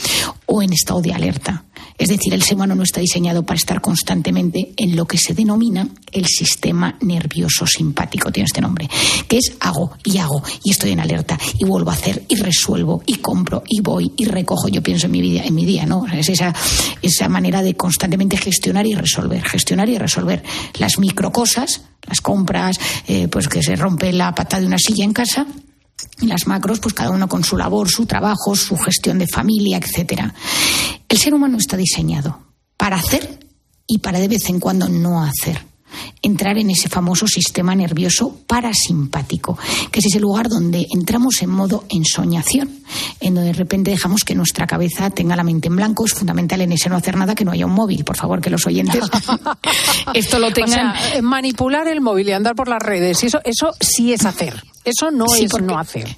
o en estado de alerta. Es decir, el ser humano no está diseñado para estar constantemente en lo que se denomina el sistema nervioso simpático, tiene este nombre, que es hago y hago y estoy en alerta y vuelvo a hacer y resuelvo y compro y voy y recojo. Yo pienso en mi vida, en mi día, ¿no? Es esa, esa manera de constantemente gestionar y resolver, gestionar y resolver las microcosas, las compras, eh, pues que se rompe la pata de una silla en casa y las macros, pues cada uno con su labor, su trabajo, su gestión de familia, etcétera. El ser humano está diseñado para hacer y para de vez en cuando no hacer. Entrar en ese famoso sistema nervioso parasimpático, que es ese lugar donde entramos en modo ensoñación, en donde de repente dejamos que nuestra cabeza tenga la mente en blanco. Es fundamental en ese no hacer nada que no haya un móvil. Por favor, que los oyentes esto lo tengan. O sea, manipular el móvil y andar por las redes, eso, eso sí es hacer. Eso no Sí, es porque- no hacer.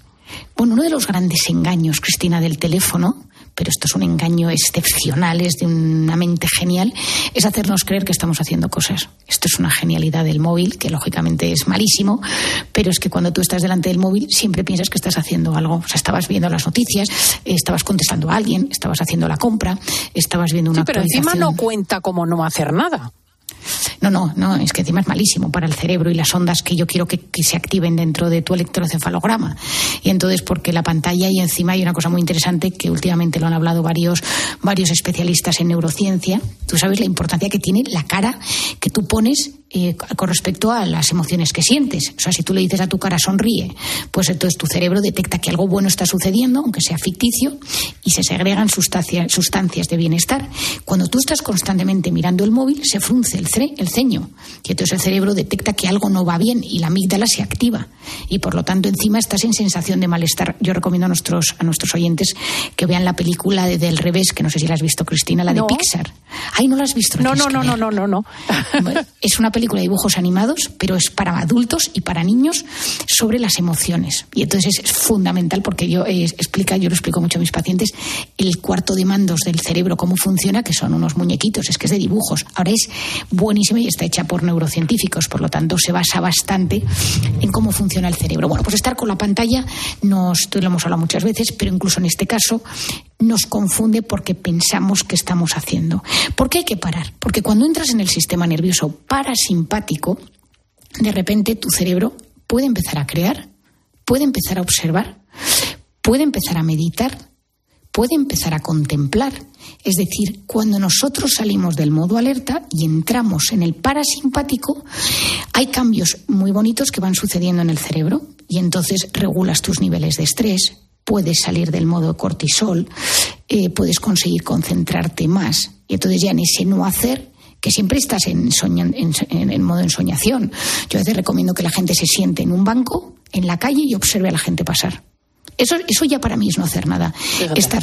Bueno, uno de los grandes engaños, Cristina, del teléfono, pero esto es un engaño excepcional, es de una mente genial, es hacernos creer que estamos haciendo cosas. Esto es una genialidad del móvil, que lógicamente es malísimo, pero es que cuando tú estás delante del móvil siempre piensas que estás haciendo algo. O sea, estabas viendo las noticias, estabas contestando a alguien, estabas haciendo la compra, estabas viendo una Sí, pero encima no cuenta como no hacer nada. No, no, no, es que encima es malísimo para el cerebro y las ondas que yo quiero que, que se activen dentro de tu electroencefalograma. Y entonces, porque la pantalla y encima hay una cosa muy interesante que últimamente lo han hablado varios, varios especialistas en neurociencia. Tú sabes la importancia que tiene la cara que tú pones eh, con respecto a las emociones que sientes. O sea, si tú le dices a tu cara sonríe, pues entonces tu cerebro detecta que algo bueno está sucediendo, aunque sea ficticio, y se segregan sustancias de bienestar. Cuando tú estás constantemente mirando el móvil, se frunce el, el ceño, y entonces el cerebro detecta que algo no va bien y la amígdala se activa. Y por lo tanto, encima estás en sensación de malestar. Yo recomiendo a nuestros, a nuestros oyentes que vean la película de Del Revés, que no sé si la has visto, Cristina, la de No. Pixar. Ay, no la has visto. No, no, no, no, no, no, no. Es una película de dibujos animados, pero es para adultos y para niños sobre las emociones. Y entonces es fundamental porque yo eh, explica, yo lo explico mucho a mis pacientes, el cuarto de mandos del cerebro, cómo funciona, que son unos muñequitos, es que es de dibujos. Ahora es buenísima y está hecha por neurocientíficos, por lo tanto se basa bastante en cómo funciona el cerebro. Bueno, pues estar con la pantalla, nos, lo hemos hablado muchas veces, pero incluso en este caso nos confunde porque pensamos que estamos haciendo. ¿Por qué hay que parar? Porque cuando entras en el sistema nervioso parasimpático, de repente tu cerebro puede empezar a crear, puede empezar a observar, puede empezar a meditar, puede empezar a contemplar. Es decir, cuando nosotros salimos del modo alerta y entramos en el parasimpático, hay cambios muy bonitos que van sucediendo en el cerebro y entonces regulas tus niveles de estrés, puedes salir del modo cortisol, eh, puedes conseguir concentrarte más. Y entonces ya en ese no hacer que siempre estás en, en, modo ensoñación. Yo a veces recomiendo que la gente se siente en un banco, en la calle, y observe a la gente pasar. Eso, eso ya para mí es no hacer nada. Estar,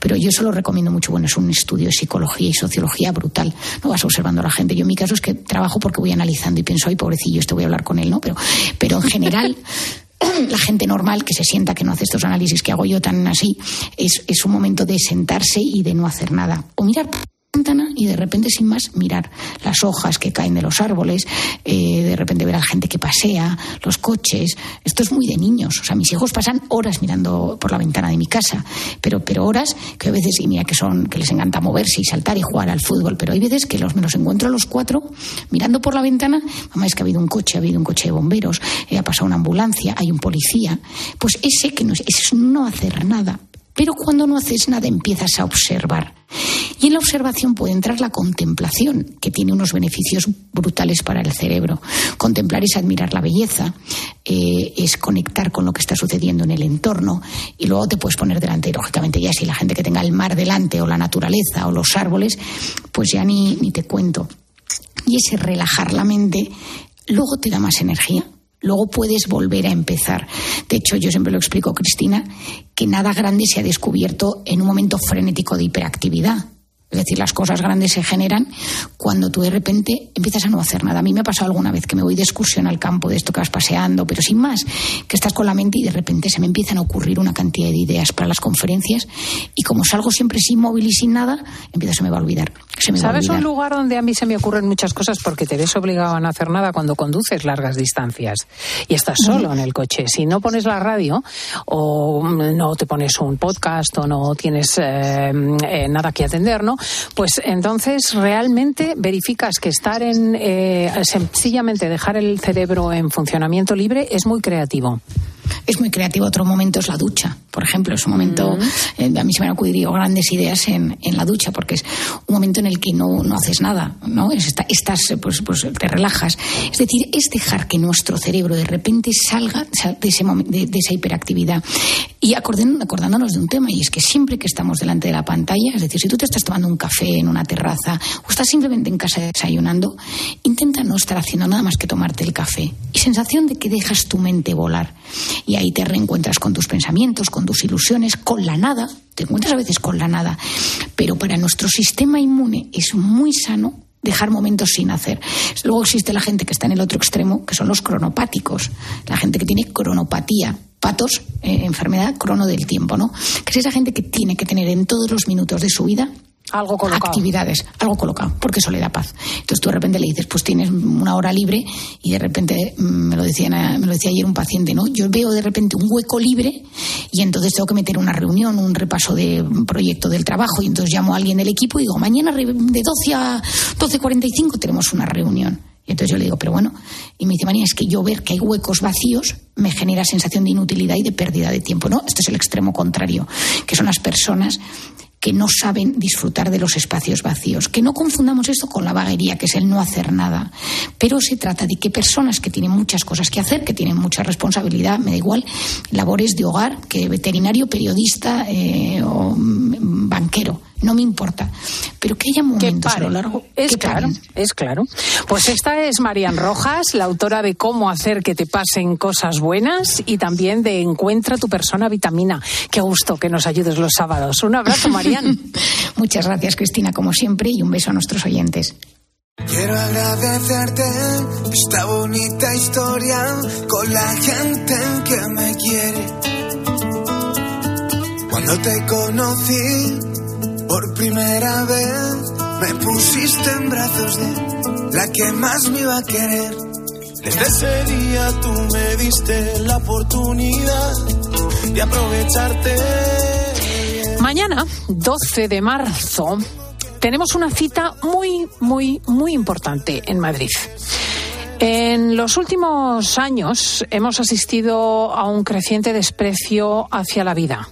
pero yo eso lo recomiendo mucho. Bueno, es un estudio de psicología y sociología brutal. No vas observando a la gente. Yo en mi caso es que trabajo porque voy analizando y pienso, ay, pobrecillo, este voy a hablar con él, ¿no? Pero, pero en general. la gente normal que se sienta que no hace estos análisis que hago yo tan así, es, es un momento de sentarse y de no hacer nada. O mirar y de repente sin más mirar las hojas que caen de los árboles, eh, de repente ver a la gente que pasea, los coches. Esto es muy de niños. O sea, mis hijos pasan horas mirando por la ventana de mi casa, pero, pero horas que a veces, y mira que son, que les encanta moverse y saltar y jugar al fútbol, pero hay veces que los, me los encuentro a los cuatro mirando por la ventana, mamá, es que ha habido un coche, ha habido un coche de bomberos, eh, ha pasado una ambulancia, hay un policía. Pues ese que no es no hacer nada. Pero cuando no haces nada empiezas a observar. Y en la observación puede entrar la contemplación, que tiene unos beneficios brutales para el cerebro. Contemplar es admirar la belleza, eh, es conectar con lo que está sucediendo en el entorno y luego te puedes poner delante. lógicamente ya si la gente que tenga el mar delante o la naturaleza o los árboles, pues ya ni, ni te cuento. Y ese relajar la mente luego te da más energía Luego puedes volver a empezar. De hecho, yo siempre lo explico, Cristina, que nada grande se ha descubierto en un momento frenético de hiperactividad. Es decir, las cosas grandes se generan cuando tú de repente empiezas a no hacer nada. A mí me ha pasado alguna vez que me voy de excursión al campo, de esto que vas paseando, pero sin más, que estás con la mente y de repente se me empiezan a ocurrir una cantidad de ideas para las conferencias y como salgo siempre sin móvil y sin nada, empieza se me va a olvidar. ¿Sabes un lugar donde a mí se me ocurren muchas cosas porque te ves obligado a no hacer nada cuando conduces largas distancias y estás solo en el coche? Si no pones la radio o no te pones un podcast o no tienes eh, eh, nada que atender, ¿no? Pues entonces realmente verificas que estar en eh, sencillamente dejar el cerebro en funcionamiento libre es muy creativo es muy creativo. Otro momento es la ducha, por ejemplo. Es un momento, eh, a mí se me han ocurrido grandes ideas en, en, la ducha, porque es un momento en el que no, no haces nada, ¿no? estás, pues, pues te relajas. Es decir, es dejar que nuestro cerebro de repente salga de, ese de, de esa hiperactividad. Y acordándonos de un tema, y es que siempre que estamos delante de la pantalla, es decir, si tú te estás tomando un café en una terraza o estás simplemente en casa desayunando, intenta no estar haciendo nada más que tomarte el café. Y sensación de que dejas tu mente volar. Y ahí te reencuentras con tus pensamientos, con tus ilusiones, con la nada, te encuentras a veces con la nada, pero para nuestro sistema inmune es muy sano dejar momentos sin hacer. Luego existe la gente que está en el otro extremo, que son los cronopáticos, la gente que tiene cronopatía, patos, eh, enfermedad crono del tiempo, ¿no? Que es esa gente que tiene que tener en todos los minutos de su vida algo colocado. Actividades, algo colocado, porque eso le da paz. Entonces tú de repente le dices, pues tienes una hora libre y de repente, mm, me lo, decía, me lo decía ayer un paciente, ¿no? Yo veo de repente un hueco libre y entonces tengo que meter una reunión, un repaso de un proyecto del trabajo y entonces llamo a alguien del equipo y digo, mañana de 12 a 12.45 tenemos una reunión. Y entonces yo le digo, pero bueno, y me dice, María, es que yo ver que hay huecos vacíos me genera sensación de inutilidad y de pérdida de tiempo, ¿no? Este es el extremo contrario, que son las personas que no saben disfrutar de los espacios vacíos. Que no confundamos esto con la vaguería, que es el no hacer nada. Pero se trata de que personas que tienen muchas cosas que hacer, que tienen mucha responsabilidad, me da igual, labores de hogar, que veterinario, periodista eh, o mm, banquero, no me importa. Pero que haya momentos a lo largo. Es claro, es claro. Pues esta es Marian Rojas, la autora de Cómo hacer que te pasen cosas buenas y también de Encuentra tu persona vitamina. Qué gusto que nos ayudes los sábados. Un abrazo, Marian. Muchas gracias, Cristina, como siempre, y un beso a nuestros oyentes. Quiero agradecerte esta bonita historia con la gente que me quiere. Cuando te conocí por primera vez me pusiste en brazos de la que más me iba a querer. Desde ese día tú me diste la oportunidad de aprovecharte. Mañana, 12 de marzo, tenemos una cita muy, muy, muy importante en Madrid. En los últimos años hemos asistido a un creciente desprecio hacia la vida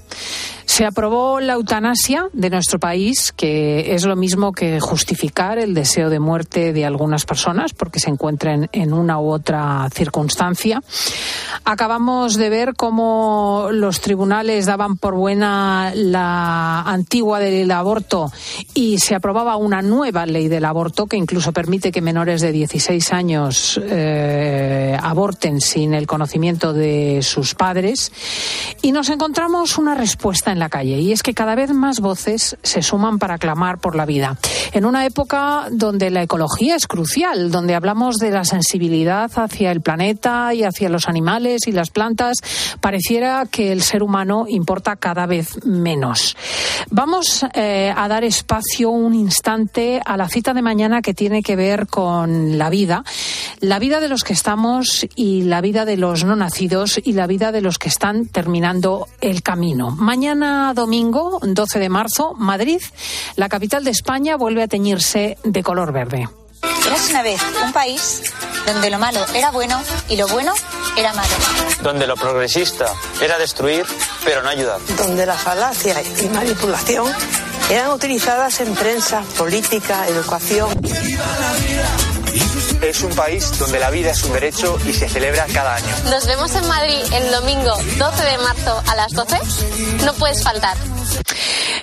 Se aprobó la eutanasia de nuestro país, que es lo mismo que justificar el deseo de muerte de algunas personas porque se encuentren en una u otra circunstancia. Acabamos de ver cómo los tribunales daban por buena la antigua del aborto y se aprobaba una nueva ley del aborto que incluso permite que menores de 16 años eh, aborten sin el conocimiento de sus padres. Y nos encontramos una respuesta en la calle y es que cada vez más voces se suman para clamar por la vida. En una época donde la ecología es crucial, donde hablamos de la sensibilidad hacia el planeta y hacia los animales y las plantas, pareciera que el ser humano importa cada vez menos. Vamos eh, a dar espacio un instante a la cita de mañana que tiene que ver con la vida, la vida de los que estamos y la vida de los no nacidos y la vida de los que están terminando el camino. Mañana domingo, 12 de marzo, Madrid, la capital de España, vuelve a teñirse de color verde. Eras una vez un país donde lo malo era bueno y lo bueno era malo. Donde lo progresista era destruir, pero no ayudar. Donde la falacia y manipulación eran utilizadas en prensa, política, educación. Es un país donde la vida es un derecho y se celebra cada año. Nos vemos en Madrid el domingo 12 de marzo a las 12. No puedes faltar.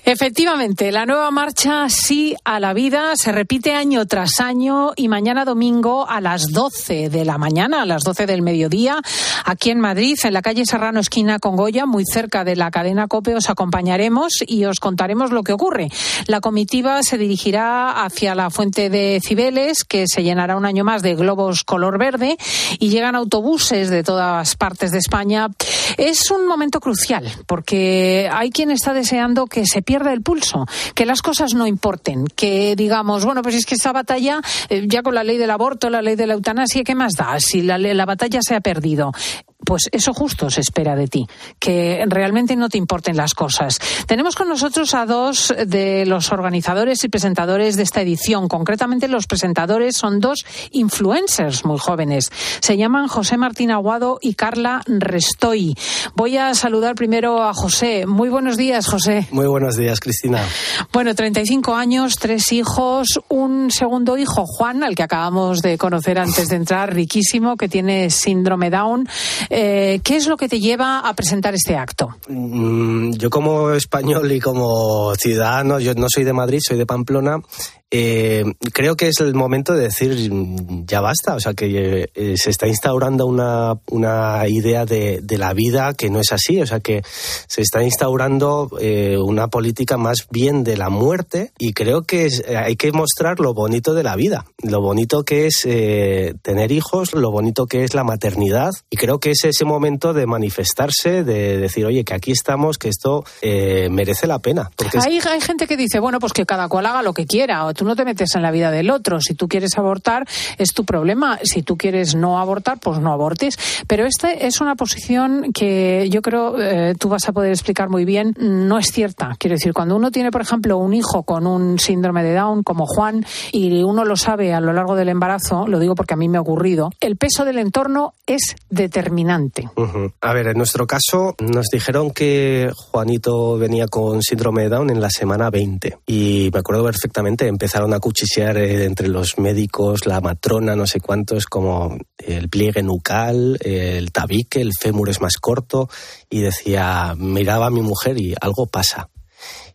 Efectivamente, la nueva marcha Sí a la Vida se repite año tras año y mañana domingo a las 12 de la mañana, a las 12 del mediodía, aquí en Madrid, en la calle Serrano, esquina con Goya, muy cerca de la cadena COPE, os acompañaremos y os contaremos lo que ocurre. La comitiva se dirigirá hacia la fuente de Cibeles, que se llenará un año más de globos color verde, y llegan autobuses de todas partes de España. Es un momento crucial, porque hay quien está deseando que se pierda el pulso, que las cosas no importen, que digamos, bueno, pues es que esa batalla, eh, ya con la ley del aborto, la ley de la eutanasia, ¿qué más da? Si la, la batalla se ha perdido pues eso justo se espera de ti, que realmente no te importen las cosas. Tenemos con nosotros a dos de los organizadores y presentadores de esta edición. Concretamente, los presentadores son dos influencers muy jóvenes. Se llaman José Martín Aguado y Carla Restoy. Voy a saludar primero a José. Muy buenos días, José. Muy buenos días, Cristina. Bueno, 35 años, tres hijos, un segundo hijo, Juan, al que acabamos de conocer antes de entrar, riquísimo, que tiene síndrome Down. Eh, ¿Qué es lo que te lleva a presentar este acto? Mm, yo como español y como ciudadano, yo no soy de Madrid, soy de Pamplona, eh, creo que es el momento de decir ya basta, o sea que eh, se está instaurando una, una idea de, de, la vida que no es así, o sea que se está instaurando eh, una política más bien de la muerte. Y creo que es, eh, hay que mostrar lo bonito de la vida, lo bonito que es tener hijos, lo bonito que es la maternidad. Y creo que es ese momento de manifestarse, de decir oye que aquí estamos, que esto merece la pena. Hay, hay gente que dice bueno pues que cada cual haga lo que quiera tú no te metes en la vida del otro. Si tú quieres abortar, es tu problema. Si tú quieres no abortar, pues no abortes. Pero esta es una posición que yo creo eh, tú vas a poder explicar muy bien. No es cierta. Quiero decir, cuando uno tiene, por ejemplo, un hijo con un síndrome de Down, como Juan, y uno lo sabe a lo largo del embarazo, lo digo porque a mí me ha ocurrido, el peso del entorno es determinante. A ver, en nuestro caso nos dijeron que Juanito venía con síndrome de Down en la semana 20. Y me acuerdo perfectamente, empezaron a cuchichear eh, entre los médicos, la matrona, no sé cuántos, como el pliegue nucal, el tabique, el fémur es más corto, y decía, miraba a mi mujer y algo pasa.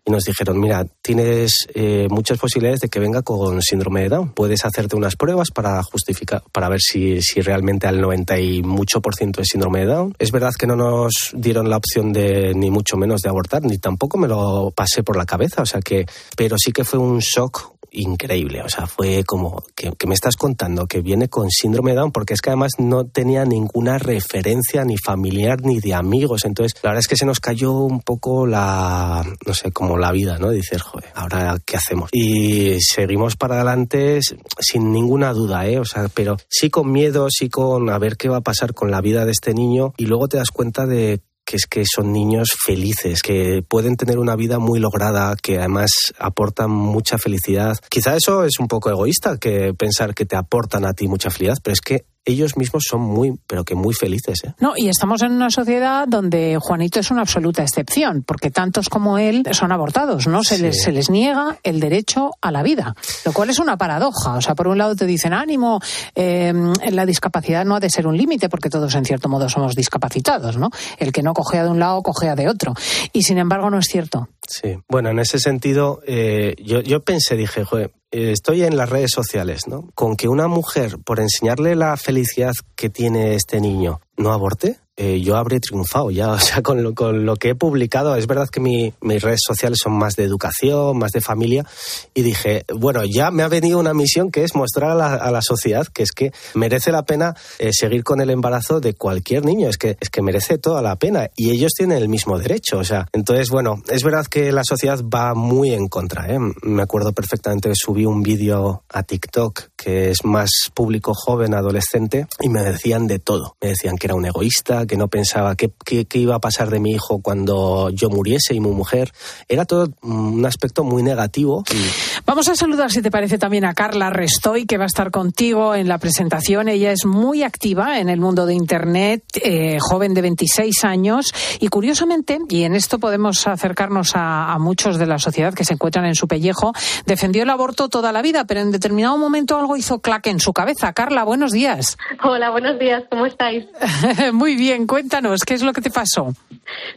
Y nos dijeron, mira, tienes eh, muchas posibilidades de que venga con síndrome de Down. Puedes hacerte unas pruebas para justificar, para ver si, si realmente al 90 y mucho por ciento es síndrome de Down. Es verdad que no nos dieron la opción de ni mucho menos de abortar, ni tampoco me lo pasé por la cabeza, o sea que, pero sí que fue un shock increíble. O sea, fue como que, me estás contando que viene con síndrome de Down, porque es que además no tenía ninguna referencia ni familiar ni de amigos. Entonces, la verdad es que se nos cayó un poco la, no sé, como la vida, ¿no? Dices, joder, ahora qué hacemos. Y seguimos para adelante sin ninguna duda, ¿eh? O sea, pero sí con miedo, sí con a ver qué va a pasar con la vida de este niño. Y luego te das cuenta de que es que son niños felices, que pueden tener una vida muy lograda, que además aportan mucha felicidad. Quizá eso es un poco egoísta, que pensar que te aportan a ti mucha felicidad, pero es que ellos mismos son muy, pero que muy felices. ¿eh? No, y estamos en una sociedad donde Juanito es una absoluta excepción, porque tantos como él son abortados, ¿no? Se, les, se les niega el derecho a la vida, lo cual es una paradoja. O sea, por un lado te dicen, ánimo, eh, la discapacidad no ha de ser un límite, porque todos en cierto modo somos discapacitados, ¿no? El que no cogea de un lado, cogea de otro. Y sin embargo no es cierto. Sí, bueno, en ese sentido, eh, yo, yo pensé, dije, joder, estoy en las redes sociales, ¿no? Con que una mujer, por enseñarle la felicidad que tiene este niño, no aborte, eh, yo habré triunfado ya, o sea, con lo, con lo que he publicado, es verdad que mi, mis redes sociales son más de educación, más de familia, y dije, bueno, ya me ha venido una misión que es mostrar a la, a la sociedad que es que merece la pena eh, seguir con el embarazo de cualquier niño, es que, es que merece toda la pena, y ellos tienen el mismo derecho, o sea, entonces, bueno, es verdad que la sociedad va muy en contra, ¿eh? me acuerdo perfectamente que subí un vídeo a TikTok que es más público joven, adolescente, y me decían de todo, me decían que era un egoísta, que no pensaba qué, qué, qué, iba a pasar de mi hijo cuando yo muriese y mi mujer. Era todo un aspecto muy negativo. Y... Vamos a saludar, si te parece, también a Carla Restoy, que va a estar contigo en la presentación. Ella es muy activa en el mundo de Internet, eh, joven de 26 años, y curiosamente, y en esto podemos acercarnos a, a muchos de la sociedad que se encuentran en su pellejo, defendió el aborto toda la vida, pero en determinado momento algo hizo claque en su cabeza. Carla, buenos días. Hola, buenos días, ¿cómo estáis? muy bien, cuéntanos, ¿qué es lo que te pasó?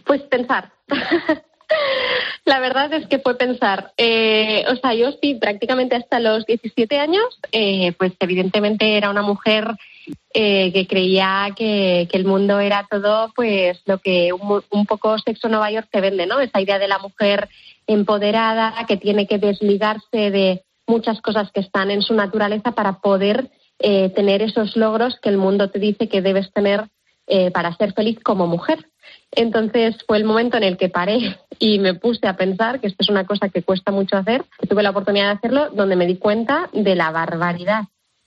Pues pensar. La verdad es que fue pensar. Eh, o sea, yo sí, prácticamente hasta los 17 años, eh, pues evidentemente era una mujer eh, que creía que, que, el mundo era todo, pues lo que un, un, poco Sexo Nueva York te vende, ¿no? Esa idea de la mujer empoderada que tiene que desligarse de muchas cosas que están en su naturaleza para poder eh, tener esos logros que el mundo te dice que debes tener eh, para ser feliz como mujer. Entonces fue el momento en el que paré y me puse a pensar que esto es una cosa que cuesta mucho hacer, tuve la oportunidad de hacerlo, donde me di cuenta de la barbaridad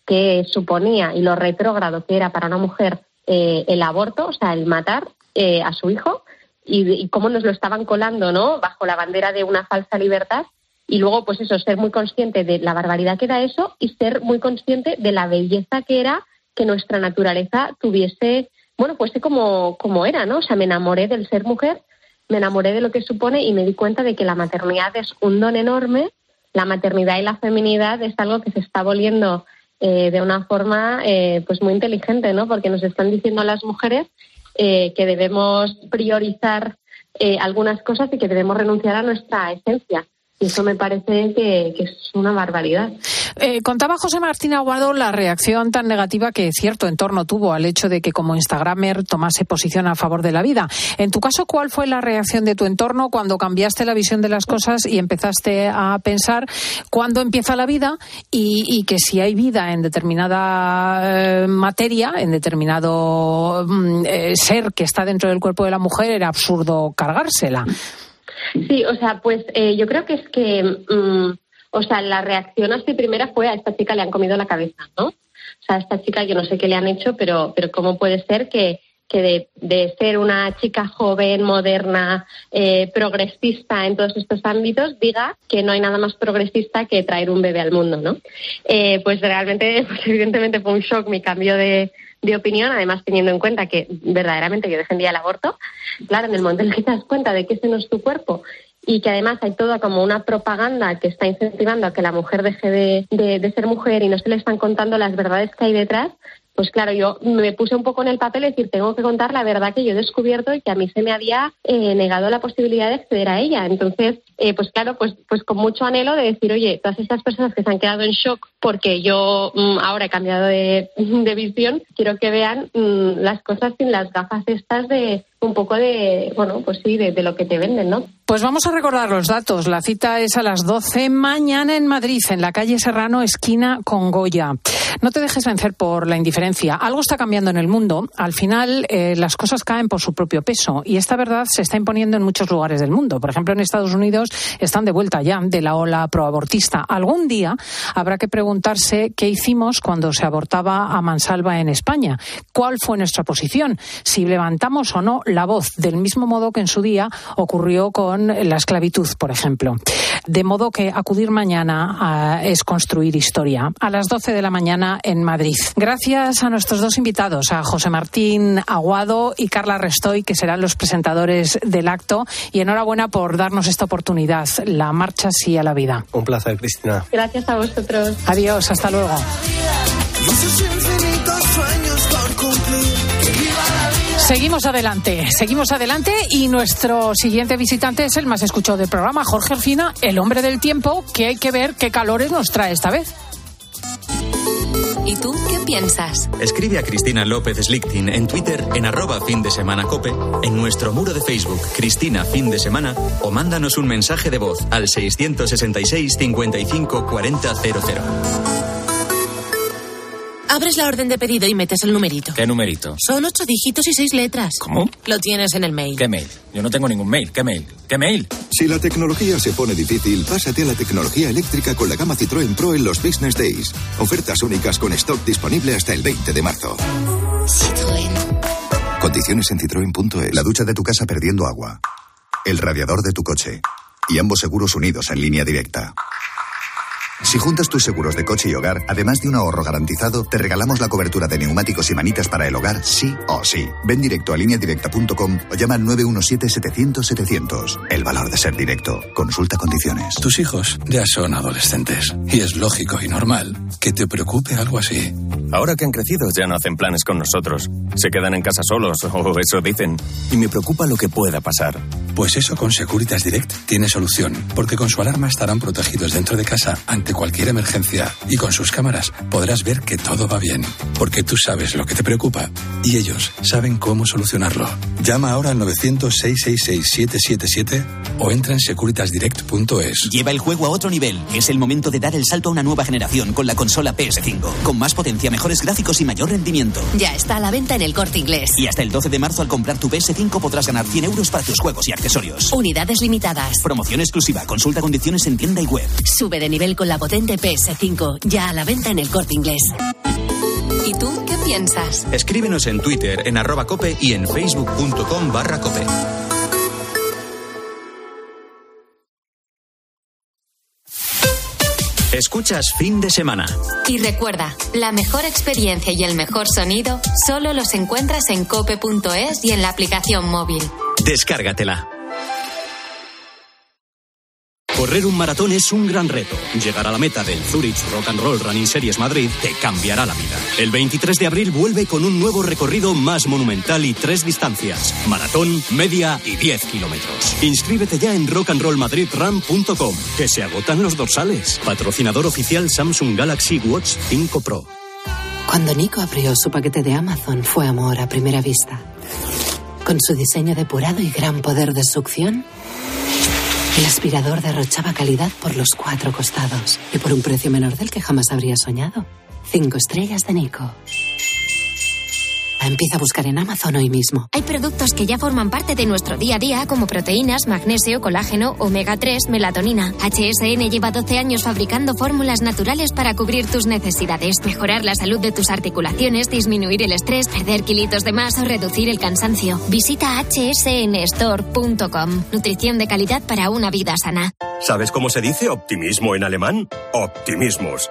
que suponía y lo retrógrado que era para una mujer eh, el aborto, o sea, el matar eh, a su hijo y, y, cómo nos lo estaban colando, ¿no? Bajo la bandera de una falsa libertad y luego, pues eso, ser muy consciente de la barbaridad que era eso y ser muy consciente de la belleza que era que nuestra naturaleza tuviese bueno, pues sé como, como era, ¿no? O sea, me enamoré del ser mujer, me enamoré de lo que supone y me di cuenta de que la maternidad es un don enorme, la maternidad y la feminidad es algo que se está volviendo eh, de una forma eh, pues muy inteligente, ¿no? Porque nos están diciendo a las mujeres eh, que debemos priorizar eh, algunas cosas y que debemos renunciar a nuestra esencia. Y eso me parece que, es una barbaridad. Eh, contaba José Martín Aguado la reacción tan negativa que cierto entorno tuvo al hecho de que como Instagramer tomase posición a favor de la vida. En tu caso, ¿cuál fue la reacción de tu entorno cuando cambiaste la visión de las cosas y empezaste a pensar cuándo empieza la vida y, y que si hay vida en determinada eh, materia, en determinado mm, eh, ser que está dentro del cuerpo de la mujer, era absurdo cargársela? Sí, o sea, pues eh, yo creo que es que, um, o sea, la reacción así primera fue a esta chica le han comido la cabeza, ¿no? O sea, a esta chica yo no sé qué le han hecho, pero, pero cómo puede ser que, que de, de ser una chica joven, moderna, eh, progresista en todos estos ámbitos, diga que no hay nada más progresista que traer un bebé al mundo, ¿no? Eh, pues realmente, pues evidentemente fue un shock mi cambio de, de opinión, además teniendo en cuenta que verdaderamente yo defendía el aborto, claro, en el momento en que te das cuenta de que ese no es tu cuerpo y que además hay toda como una propaganda que está incentivando a que la mujer deje de, de, de, ser mujer y no se le están contando las verdades que hay detrás, pues claro, yo me puse un poco en el papel, es decir, tengo que contar la verdad que yo he descubierto y que a mí se me había eh, negado la posibilidad de acceder a ella. Entonces, eh, pues claro, pues, pues con mucho anhelo de decir, oye, todas estas personas que se han quedado en shock porque yo mmm, ahora he cambiado de, de, visión, quiero que vean mmm, las cosas sin las gafas estas de un poco de, bueno, pues sí, de, lo que te venden, ¿no? Pues vamos a recordar los datos. La cita es a las 12 mañana en Madrid, en la calle Serrano, esquina con Goya. No te dejes vencer por la indiferencia. Algo está cambiando en el mundo. Al final, eh, las cosas caen por su propio peso. Y esta verdad se está imponiendo en muchos lugares del mundo. Por ejemplo, en Estados Unidos están de vuelta ya de la ola proabortista. Algún día habrá que preguntarse qué hicimos cuando se abortaba a mansalva en España. ¿Cuál fue nuestra posición? Si levantamos o no la voz, del mismo modo que en su día ocurrió con la esclavitud, por ejemplo. De modo que acudir mañana a, es construir historia, a las 12 de la mañana en Madrid. Gracias a nuestros dos invitados, a José Martín Aguado y Carla Restoy, que serán los presentadores del acto. Y enhorabuena por darnos esta oportunidad. La marcha sí a la vida. Un placer, Cristina. Gracias a vosotros. Adiós, hasta luego. Seguimos adelante, seguimos adelante y nuestro siguiente visitante es el más escuchado del programa, Jorge Alfina, el hombre del tiempo, que hay que ver qué calores nos trae esta vez. ¿Y tú qué piensas? Escribe a Cristina López Slichting en Twitter en arroba fin de semana cope, en nuestro muro de Facebook Cristina Fin de Semana o mándanos un mensaje de voz al 666 55 40 00. Abres la orden de pedido y metes el numerito. ¿Qué numerito? Son ocho dígitos y seis letras. ¿Cómo? Lo tienes en el mail. ¿Qué mail? Yo no tengo ningún mail. ¿Qué mail? ¿Qué mail? Si la tecnología se pone difícil, pásate a la tecnología eléctrica con la gama Citroën Pro en los Business Days. Ofertas únicas con stock disponible hasta el 20 de marzo. Citroën. Condiciones en citroen.es. La ducha de tu casa perdiendo agua. El radiador de tu coche. Y ambos seguros unidos en línea directa. Si juntas tus seguros de coche y hogar, además de un ahorro garantizado, te regalamos la cobertura de neumáticos y manitas para el hogar, sí o sí. Ven directo a lineadirecta.com o llama al 917-700-700. El valor de ser directo. Consulta condiciones. Tus hijos ya son adolescentes y es lógico y normal que te preocupe algo así. Ahora que han crecido ya no hacen planes con nosotros. Se quedan en casa solos, o eso dicen. Y me preocupa lo que pueda pasar. Pues eso con Securitas Direct tiene solución, porque con su alarma estarán protegidos dentro de casa ante cualquier emergencia y con sus cámaras podrás ver que todo va bien, porque tú sabes lo que te preocupa y ellos saben cómo solucionarlo. Llama ahora al 900-666-777 o entra en securitasdirect.es. Lleva el juego a otro nivel. Es el momento de dar el salto a una nueva generación con la consola PS5, con más potencia, mejores gráficos y mayor rendimiento. Ya está a la venta en el corte inglés. Y hasta el 12 de marzo al comprar tu PS5 podrás ganar 100 euros para tus juegos y accesorios. Unidades limitadas. Promoción exclusiva. Consulta condiciones en tienda y web. Sube de nivel con la potente PS5, ya a la venta en el corte inglés. ¿Y tú qué piensas? Escríbenos en Twitter en arroba cope y en facebook.com barra cope. Escuchas fin de semana. Y recuerda, la mejor experiencia y el mejor sonido solo los encuentras en cope.es y en la aplicación móvil. Descárgatela. Correr un maratón es un gran reto. Llegar a la meta del Zurich Rock and Roll Running Series Madrid te cambiará la vida. El 23 de abril vuelve con un nuevo recorrido más monumental y tres distancias: maratón, media y 10 kilómetros. Inscríbete ya en rockandrollmadridrun.com, que se agotan los dorsales. Patrocinador oficial Samsung Galaxy Watch 5 Pro. Cuando Nico abrió su paquete de Amazon fue amor a primera vista. Con su diseño depurado y gran poder de succión, el aspirador derrochaba calidad por los cuatro costados y por un precio menor del que jamás habría soñado. Cinco estrellas de Nico. Empieza a buscar en Amazon hoy mismo. Hay productos que ya forman parte de nuestro día a día, como proteínas, magnesio, colágeno, omega 3, melatonina. HSN lleva 12 años fabricando fórmulas naturales para cubrir tus necesidades, mejorar la salud de tus articulaciones, disminuir el estrés, perder kilitos de más o reducir el cansancio. Visita hsnstore.com. Nutrición de calidad para una vida sana. ¿Sabes cómo se dice optimismo en alemán? Optimismus.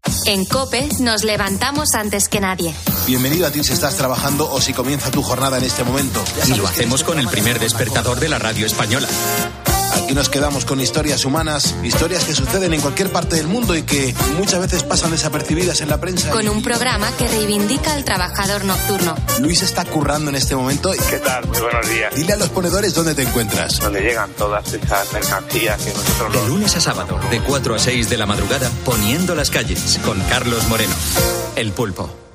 En Cope nos levantamos antes que nadie. Bienvenido a ti si estás trabajando o si comienza tu jornada en este momento. Y lo hacemos con el primer despertador de la radio española. Aquí nos quedamos con historias humanas, historias que suceden en cualquier parte del mundo y que muchas veces pasan desapercibidas en la prensa. Con un programa que reivindica al trabajador nocturno. Luis está currando en este momento. ¿Qué tal? Muy buenos días. Dile a los ponedores dónde te encuentras. Donde llegan todas esas mercancías que nosotros... De lunes a sábado, de 4 a 6 de la madrugada, poniendo las calles, con Carlos Moreno. El pulpo.